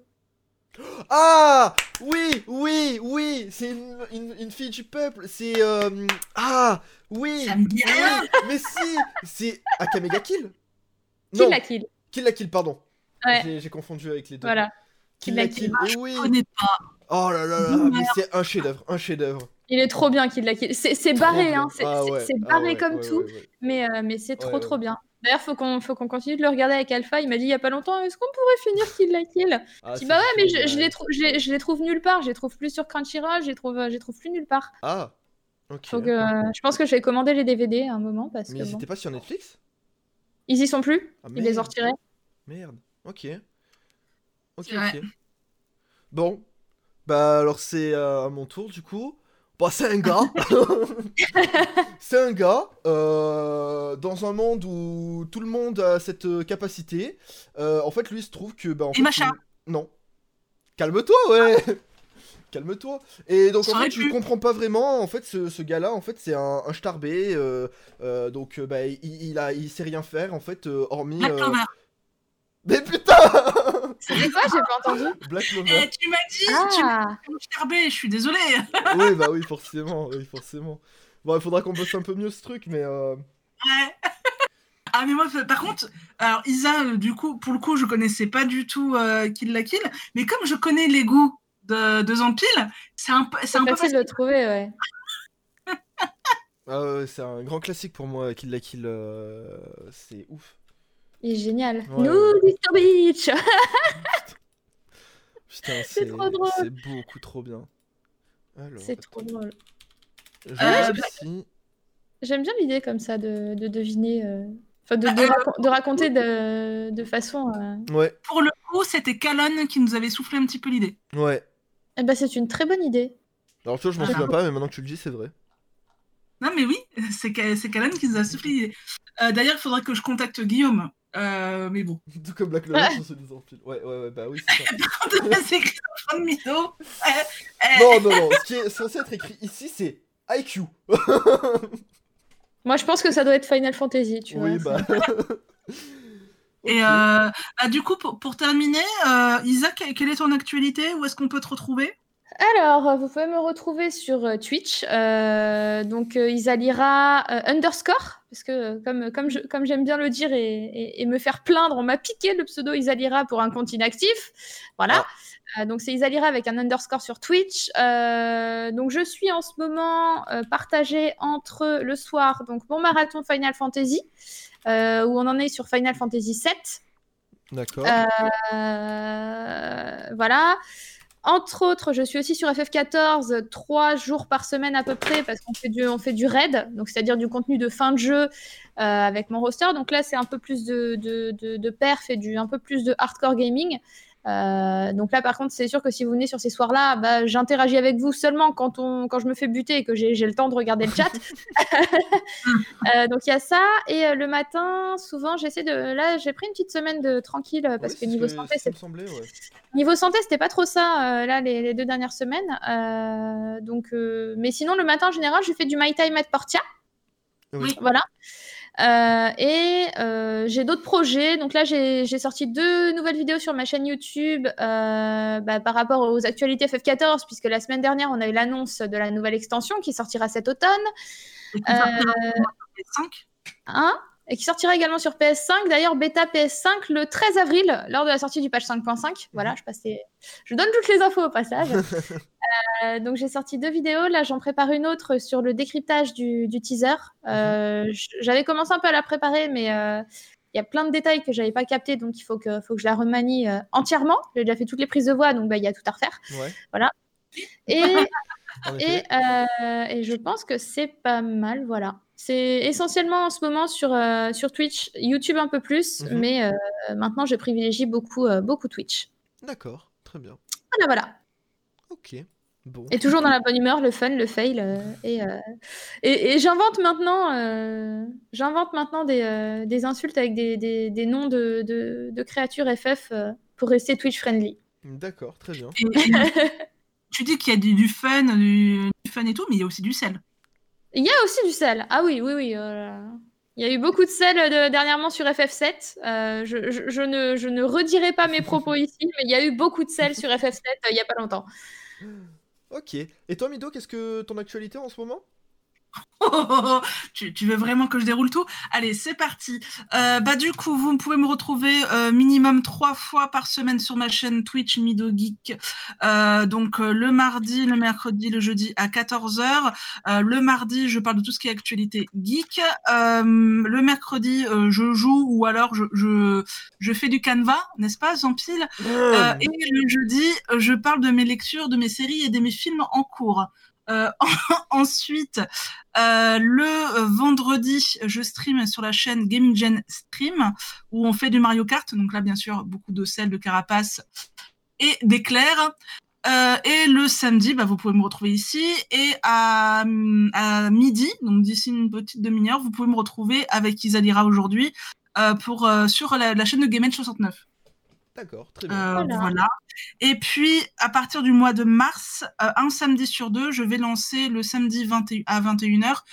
Ah Oui, oui, oui C'est une, une- une fille du peuple. C'est... euh, Ah Oui Ça me dit oui, rien. Mais si C'est Akamega Kill? Kill Non, la kill. Kill la Kill, pardon. Ouais. J'ai- confondu avec les deux. Voilà. Kill Kill la Kill, Ah, et je oui connais pas. Oh là là là, mais c'est un chef-d'œuvre, un chef-d'œuvre. Il est trop bien Kill la kill. C'est barré, hein. C'est Ah ouais, c'est ah barré ouais, comme ouais, tout, ouais, ouais. mais, euh, mais c'est trop Ouais, trop bien. D'ailleurs, faut qu'on faut qu'on continue de le regarder avec Alpha. Il m'a dit il y a pas longtemps, est-ce qu'on pourrait finir Kill la kill? Ah, Je dis bah ouais, mais je, je les trouve, je les, je les trouve nulle part. Je les trouve plus sur Crunchyroll. Je les trouve, je les trouve plus nulle part. Ah Euh, je pense que je vais commander les DVD à un moment parce Mais que ils bon. étaient pas sur Netflix? Ils y sont plus. Ah, Ils les ont merde. retirés. Merde. Ok. Ok, ok. Bon. Bah alors c'est euh, à mon tour du coup. Bah c'est un gars. c'est un gars euh, dans un monde où tout le monde a cette capacité. Euh, en fait lui il se trouve que bah en Et fait, machin. il- Non. Calme-toi ouais. Calme-toi. Et donc en fait, tu comprends pas vraiment. En fait, ce, ce gars-là, en fait, c'est un, un starbé. euh, euh, donc, euh, bah, il, il a, il sait rien faire, en fait, euh, hormis. Black euh. Mais putain C'était quoi J'ai pas entendu. Black Eh, Clover. tu m'as dit, tu m'as Ah, dit Starbé, je suis désolée. oui, bah oui, forcément, oui, forcément. Bon, il faudra qu'on bosse un peu mieux ce truc, mais euh, Ouais. Ah mais moi par contre alors Isa du coup pour le coup je connaissais pas du tout euh, Kill la Kill mais comme je connais les goûts de, de Zampil c'est un peu c'est un peu facile de le trouver, ouais. ah ouais, c'est un grand classique pour moi, Kill la Kill. euh, c'est ouf. Il est génial. Ouais, Nous. Mr. Beach Putain, c'est trop drôle. c'est beaucoup trop bien. Alors, C'est trop drôle. je Euh, réfléchis. J'aime bien l'idée comme ça de, de deviner, euh, enfin de, Bah, de, raco- de raconter de, de façon. euh, Ouais, pour le coup c'était Calonne qui nous avait soufflé un petit peu l'idée ouais. Eh ben, c'est une très bonne idée. Alors, tu vois, je m'en Ah. souviens pas, mais maintenant que tu le dis, c'est vrai. non mais oui c'est Ca- c'est Calonne qui nous a l'idée Euh, d'ailleurs il faudrait que je contacte Guillaume Euh, mais bon Tout comme Black Clover sur ce des empiles. Ouais, ouais, ouais, bah oui, c'est ça. c'est écrit dans le front de Mido Euh, non, non, non, ce qui est censé être écrit ici, c'est IQ. Moi, je pense que ça doit être Final Fantasy, tu oui, vois. bah. Et euh, bah, du coup, pour, pour terminer, euh, Isa, que- quelle est ton actualité? Où est-ce qu'on peut te retrouver? Alors, euh, vous pouvez me retrouver sur euh, Twitch, euh, donc euh, Isalira euh, underscore, parce que comme, comme, je- comme j'aime bien le dire et, et- et me faire plaindre, on m'a piqué le pseudo Isalira pour un compte inactif. Voilà. Euh, donc c'est Isalira avec un underscore sur Twitch. Euh, donc je suis en ce moment euh, partagée entre le soir, donc mon marathon Final Fantasy, euh, où on en est sur Final Fantasy 7. D'accord. Euh, voilà. Entre autres, je suis aussi sur FF14 trois jours par semaine à peu près parce qu'on fait du, on fait du raid, donc c'est-à-dire du contenu de fin de jeu euh, avec mon roster. Donc là, c'est un peu plus de, de, de, de perf et du, un peu plus de hardcore gaming. Euh, donc là, par contre, c'est sûr que si vous venez sur ces soirs-là, bah, j'interagis avec vous seulement quand, on, quand je me fais buter et que j'ai le temps de regarder le chat. Euh, donc il y a ça. Et euh, le matin, souvent, j'essaie de. Là, j'ai pris une petite semaine de tranquille parce que niveau santé, c'est ouais. Niveau santé, c'était pas trop ça, là, les, les deux dernières semaines. Donc, mais sinon, le matin, en général, je fais du My Time at Portia. Oui. Voilà. Euh, et euh, j'ai d'autres projets. Donc là, j'ai sorti deux nouvelles vidéos sur ma chaîne YouTube euh, bah, par rapport aux actualités FF14, puisque la semaine dernière, on a eu l'annonce de la nouvelle extension qui sortira cet automne. Et qui sortira sur PS5. Hein? Et qui sortira également sur PS5. D'ailleurs, bêta PS5 le 13 avril, lors de la sortie du patch 5.5. Voilà, je, passais... je donne toutes les infos au passage. Euh, donc, j'ai sorti deux vidéos. Là, j'en prépare une autre sur le décryptage du, du teaser. Euh, j- J'avais commencé un peu à la préparer, mais euh, il y a plein de détails que j'avais pas captés, donc il faut que, faut que je la remanie euh, entièrement. J'ai déjà fait toutes les prises de voix, donc bah, il y a tout à refaire. Ouais. Et et, euh, et je pense que c'est pas mal, voilà. C'est essentiellement en ce moment sur, euh, sur Twitch, YouTube un peu plus, Mhm. mais euh, maintenant je privilégie beaucoup, euh, beaucoup Twitch. D'accord, très bien. Voilà, voilà. Ok. Bon. Et toujours dans la bonne humeur, le fun, le fail. euh, et euh, et, et j'invente maintenant, euh, j'invente maintenant des, euh, des insultes avec des, des, des noms de, de, de créatures FF euh, pour rester Twitch friendly. D'accord, très bien. Tu dis qu'il y a du, du fun, du, du fun et tout, mais il y a aussi du sel. Il y a aussi du sel. Ah oui, oui, oui. euh, Il y a eu beaucoup de sel euh, de- dernièrement sur FF7. Euh, je, je- je ne, je ne redirai pas mes propos ici, mais il y a eu beaucoup de sel sur FF7 euh, il n'y a pas longtemps. Ok. Et toi, Mido, qu'est-ce que ton actualité en ce moment? tu, tu veux vraiment que je déroule tout? Allez, c'est parti. Euh, bah du coup, vous pouvez me retrouver euh, minimum trois fois par semaine sur ma chaîne Twitch Mido Geek. Euh, donc le mardi, le mercredi, le jeudi à 14h. Euh, le mardi, je parle de tout ce qui est actualité geek. Le mercredi, je joue ou alors je, je, je fais du canevas, n'est-ce pas, Zampil euh, et le jeudi, je parle de mes lectures, de mes séries et de mes films en cours. Euh, ensuite, euh, le euh, vendredi, je stream sur la chaîne Gaming Gen Stream, où on fait du Mario Kart. Donc là, bien sûr, beaucoup de sel, de carapace et d'éclairs. Et le samedi, bah, vous pouvez me retrouver ici. Et à, midi, donc d'ici une petite demi-heure, vous pouvez me retrouver avec Isadira aujourd'hui pour, sur la, chaîne de Game 69. D'accord, très bien. Euh, Voilà. voilà. Et puis, à partir du mois de mars, euh, un samedi sur deux, je vais lancer le samedi 21 à 21h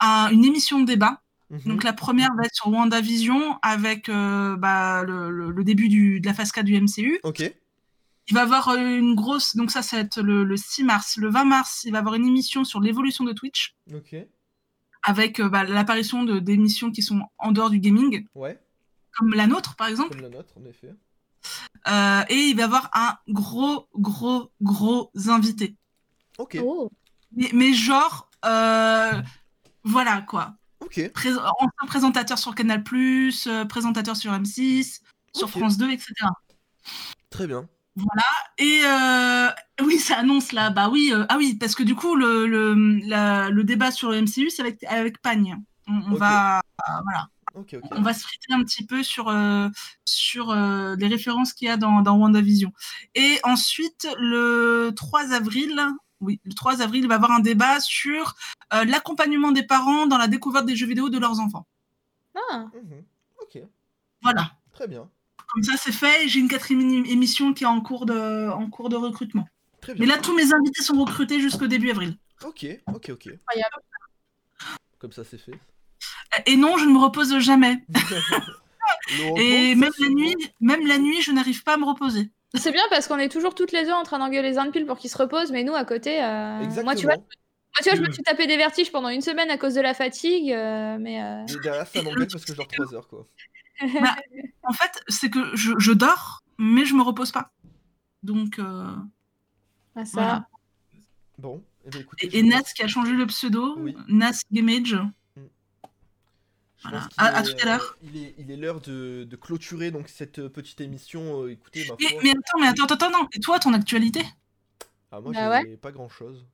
un- une émission de débat. Mhm. Donc, la première va être sur WandaVision avec euh, bah, le, le- le début du- de la phase 4 du MCU. Ok. Il va y avoir une grosse. Donc, ça, ça va être le, le 6 mars. Le 20 mars, il va y avoir une émission sur l'évolution de Twitch Ok. avec euh, bah, l'apparition d'émissions qui sont en dehors du gaming, Ouais. comme la nôtre, par exemple. Comme la nôtre, en effet. Euh, et il va y avoir un gros, gros, gros invité. Ok. Oh. Mais, mais genre, euh, voilà quoi. Ok. Ancien présentateur sur Canal, euh, présentateur sur M6, sur. France 2, etc. Très bien. Et euh, oui, ça annonce là, bah oui, euh, ah oui, parce que du coup, le, le, la- le débat sur le MCU, c'est avec, avec Pagne. On, va, euh, voilà, On va se friter un petit peu sur, euh, sur euh, les références qu'il y a dans, dans WandaVision. Et ensuite, le 3 avril, oui, le 3 avril, il va y avoir un débat sur euh, l'accompagnement des parents dans la découverte des jeux vidéo de leurs enfants. Ah. Mhm. Ok. Voilà. Très bien. Comme ça, c'est fait. J'ai une quatrième émi- émission qui est en cours de, en cours de recrutement. Très Mais là, tous mes invités sont recrutés jusqu'au début avril. Ok, ok, ok. Incroyable. Comme ça, c'est fait. Et non, je ne me repose jamais. Repos, Et même la nuit, même la nuit, je n'arrive pas à me reposer. C'est bien parce qu'on est toujours toutes les deux en train d'engueuler Zanpil pour qu'il se repose, mais nous à côté, euh, moi tu vois, moi, tu vois, je me suis tapé des vertiges pendant une semaine à cause de la fatigue, euh, mais euh, Et derrière, ça m'embête parce que je dors 3 heures, quoi. En fait, c'est que je, je dors, mais je me repose pas. Donc, euh, Ah, ça. Voilà. Bon, eh ben, écoutez, et, et Nas qui a changé le pseudo, Oui. Nas Gamage. Voilà. À- tout à l'heure. euh, Il est, il est l'heure de, de clôturer donc cette euh, petite émission. euh, écoutez, ma Mais, foi. mais attends, mais attends, attends, non. Et toi, ton actualité? Ah, moi, Bah j'ai pas grand chose.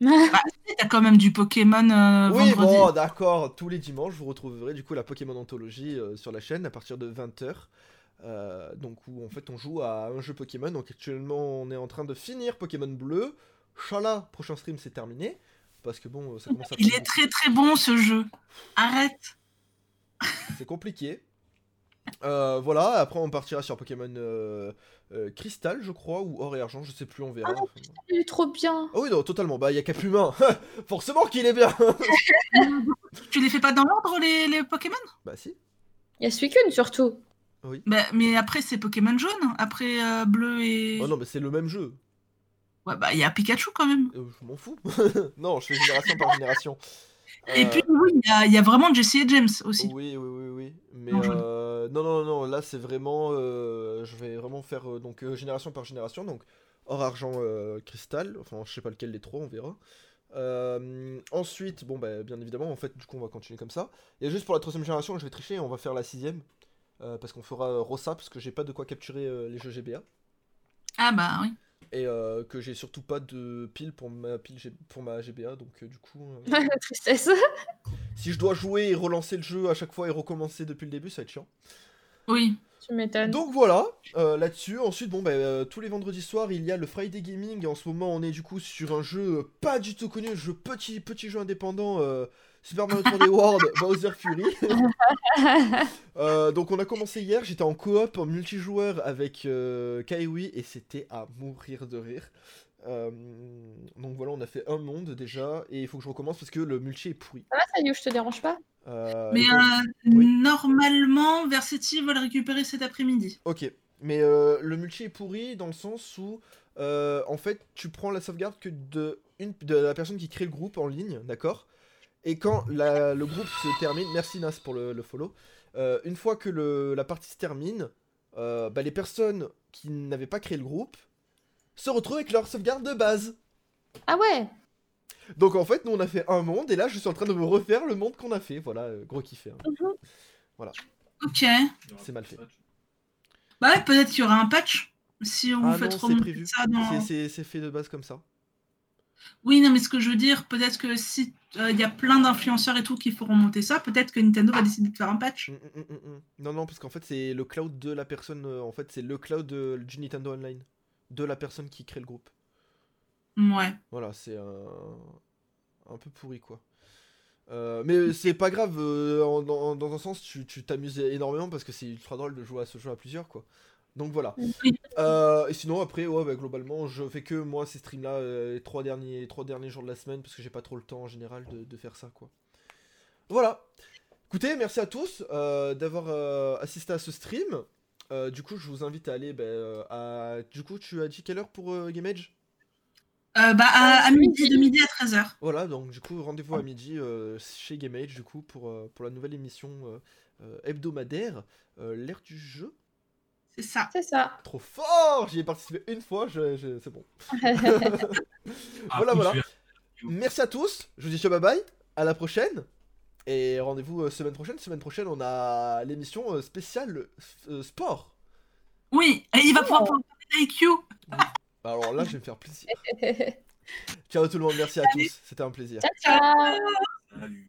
T'as quand même du Pokémon euh, Oui, vendredi. bon, d'accord. Tous les dimanches, vous retrouverez du coup la Pokémon Anthologie euh, sur la chaîne à partir de 20h. donc, où en fait on joue à un jeu Pokémon. Donc, actuellement, on est en train de finir Pokémon Bleu. Chala, prochain stream, c'est terminé. Parce que bon, ça commence à Il est très très bon ce jeu. Arrête. c'est compliqué. Euh, voilà, après on partira sur Pokémon euh, euh, Cristal, je crois, ou Or et Argent, je sais plus, on verra. Enfin, Il est trop bien. Ah oui, non, totalement, bah il y a Cap Humain, forcément qu'il est bien Tu les fais pas dans l'ordre les, les Pokémon? Bah si, Il y a Suicune surtout. bah, Mais après c'est Pokémon jaune, après euh, bleu et... oh non, mais c'est le même jeu, Ouais bah il y a Pikachu quand même. Euh, je m'en fous. non, je fais génération par génération. Et Euh, puis oui, il y a, il y a vraiment Jessie et James aussi. Oui, oui, oui, oui. Mais Non, euh, non, non, non, là c'est vraiment. euh, je vais vraiment faire euh, donc euh, génération par génération. Donc or, argent, euh, cristal. Enfin, je sais pas lequel des trois, on verra. Euh, ensuite, bon, bah, bien évidemment, en fait, du coup, on va continuer comme ça. Et juste pour la troisième génération, je vais tricher, on va faire la sixième. euh, parce qu'on fera euh, Rossa, parce que j'ai pas de quoi capturer euh, les jeux GBA. Ah bah oui. Et euh, que j'ai surtout pas de pile pour ma, pile G- pour ma GBA. Donc, euh, du coup, euh, Tristesse. Si je dois jouer et relancer le jeu à chaque fois et recommencer depuis le début, ça va être chiant. Oui. Tu m'étonnes. Donc voilà, euh, là-dessus. Ensuite, bon, bah, euh, tous les vendredis soirs, il y a le Friday Gaming. Et en ce moment, on est du coup sur un jeu euh, pas du tout connu, un jeu petit, petit jeu indépendant. euh, Super Mario 3D World, Bowser Fury. Euh, donc on a commencé hier, j'étais en coop, en multijoueur avec euh, Kaiwi et c'était à mourir de rire. Euh, donc voilà, on a fait un monde déjà et il faut que je recommence parce que le multi est pourri. Ça va, ça, You, je te dérange pas? Euh, Mais euh, Oui. normalement, Versetti va le récupérer cet après-midi. Ok, mais euh, le multi est pourri dans le sens où, euh, en fait, tu prends la sauvegarde que de, une, de la personne qui crée le groupe en ligne, d'accord? Et quand la- le groupe se termine, merci Nas pour le, le follow, Euh, une fois que le- la partie se termine, euh, bah, les personnes qui n'avaient pas créé le groupe se retrouvent avec leur sauvegarde de base. Ah ouais Donc en fait, nous on a fait un monde et là je suis en train de me refaire le monde qu'on a fait. Voilà, euh, gros kiffé. hein. Ok. C'est mal fait. Bah ouais, peut-être qu'il y aura un patch. Si on Ah fait non, trop prévu. ça dans... C'est- fait de base comme ça. Oui, non, mais ce que je veux dire, peut-être que si euh, il y a plein d'influenceurs et tout qui feront monter ça, peut-être que Nintendo va décider de faire un patch. Mm, mm, mm. Non, non, parce qu'en fait, c'est le cloud de la personne. euh, en fait, c'est le cloud de, du Nintendo Online. De la personne qui crée le groupe. Ouais. Voilà, c'est un. Un peu pourri, quoi. Euh, mais c'est pas grave, euh, en- dans, dans un sens, tu t'amuses énormément parce que c'est ultra drôle de jouer à ce jeu à plusieurs, quoi. Donc voilà. Euh, et sinon, après, ouais, bah, globalement, je fais que moi ces streams-là les trois derniers, les trois derniers jours de la semaine parce que j'ai pas trop le temps en général de, de faire ça, quoi. Voilà. Écoutez, merci à tous d'avoir assisté à ce stream. Euh, du coup, je vous invite à aller bah, euh, à. Du coup, tu as dit quelle heure pour euh, Gamage Euh, bah, à, à midi, midi. de midi à 13h. Voilà, donc du coup, rendez-vous à midi euh, chez Gamage, du coup, pour, pour la nouvelle émission hebdomadaire, euh, l'ère du jeu. C'est ça. C'est ça. Trop fort J'y ai participé une fois, je, je- c'est bon. Ah, Voilà, faut voilà. Merci à tous, je vous dis ciao bye bye, à la prochaine. Et rendez-vous euh, semaine prochaine. Semaine prochaine, on a l'émission euh, spéciale euh, sport. Oui, et il va pouvoir parler avec you. Alors là, je vais me faire plaisir. Ciao tout le monde, merci à tous, c'était un plaisir. ciao ciao Salut.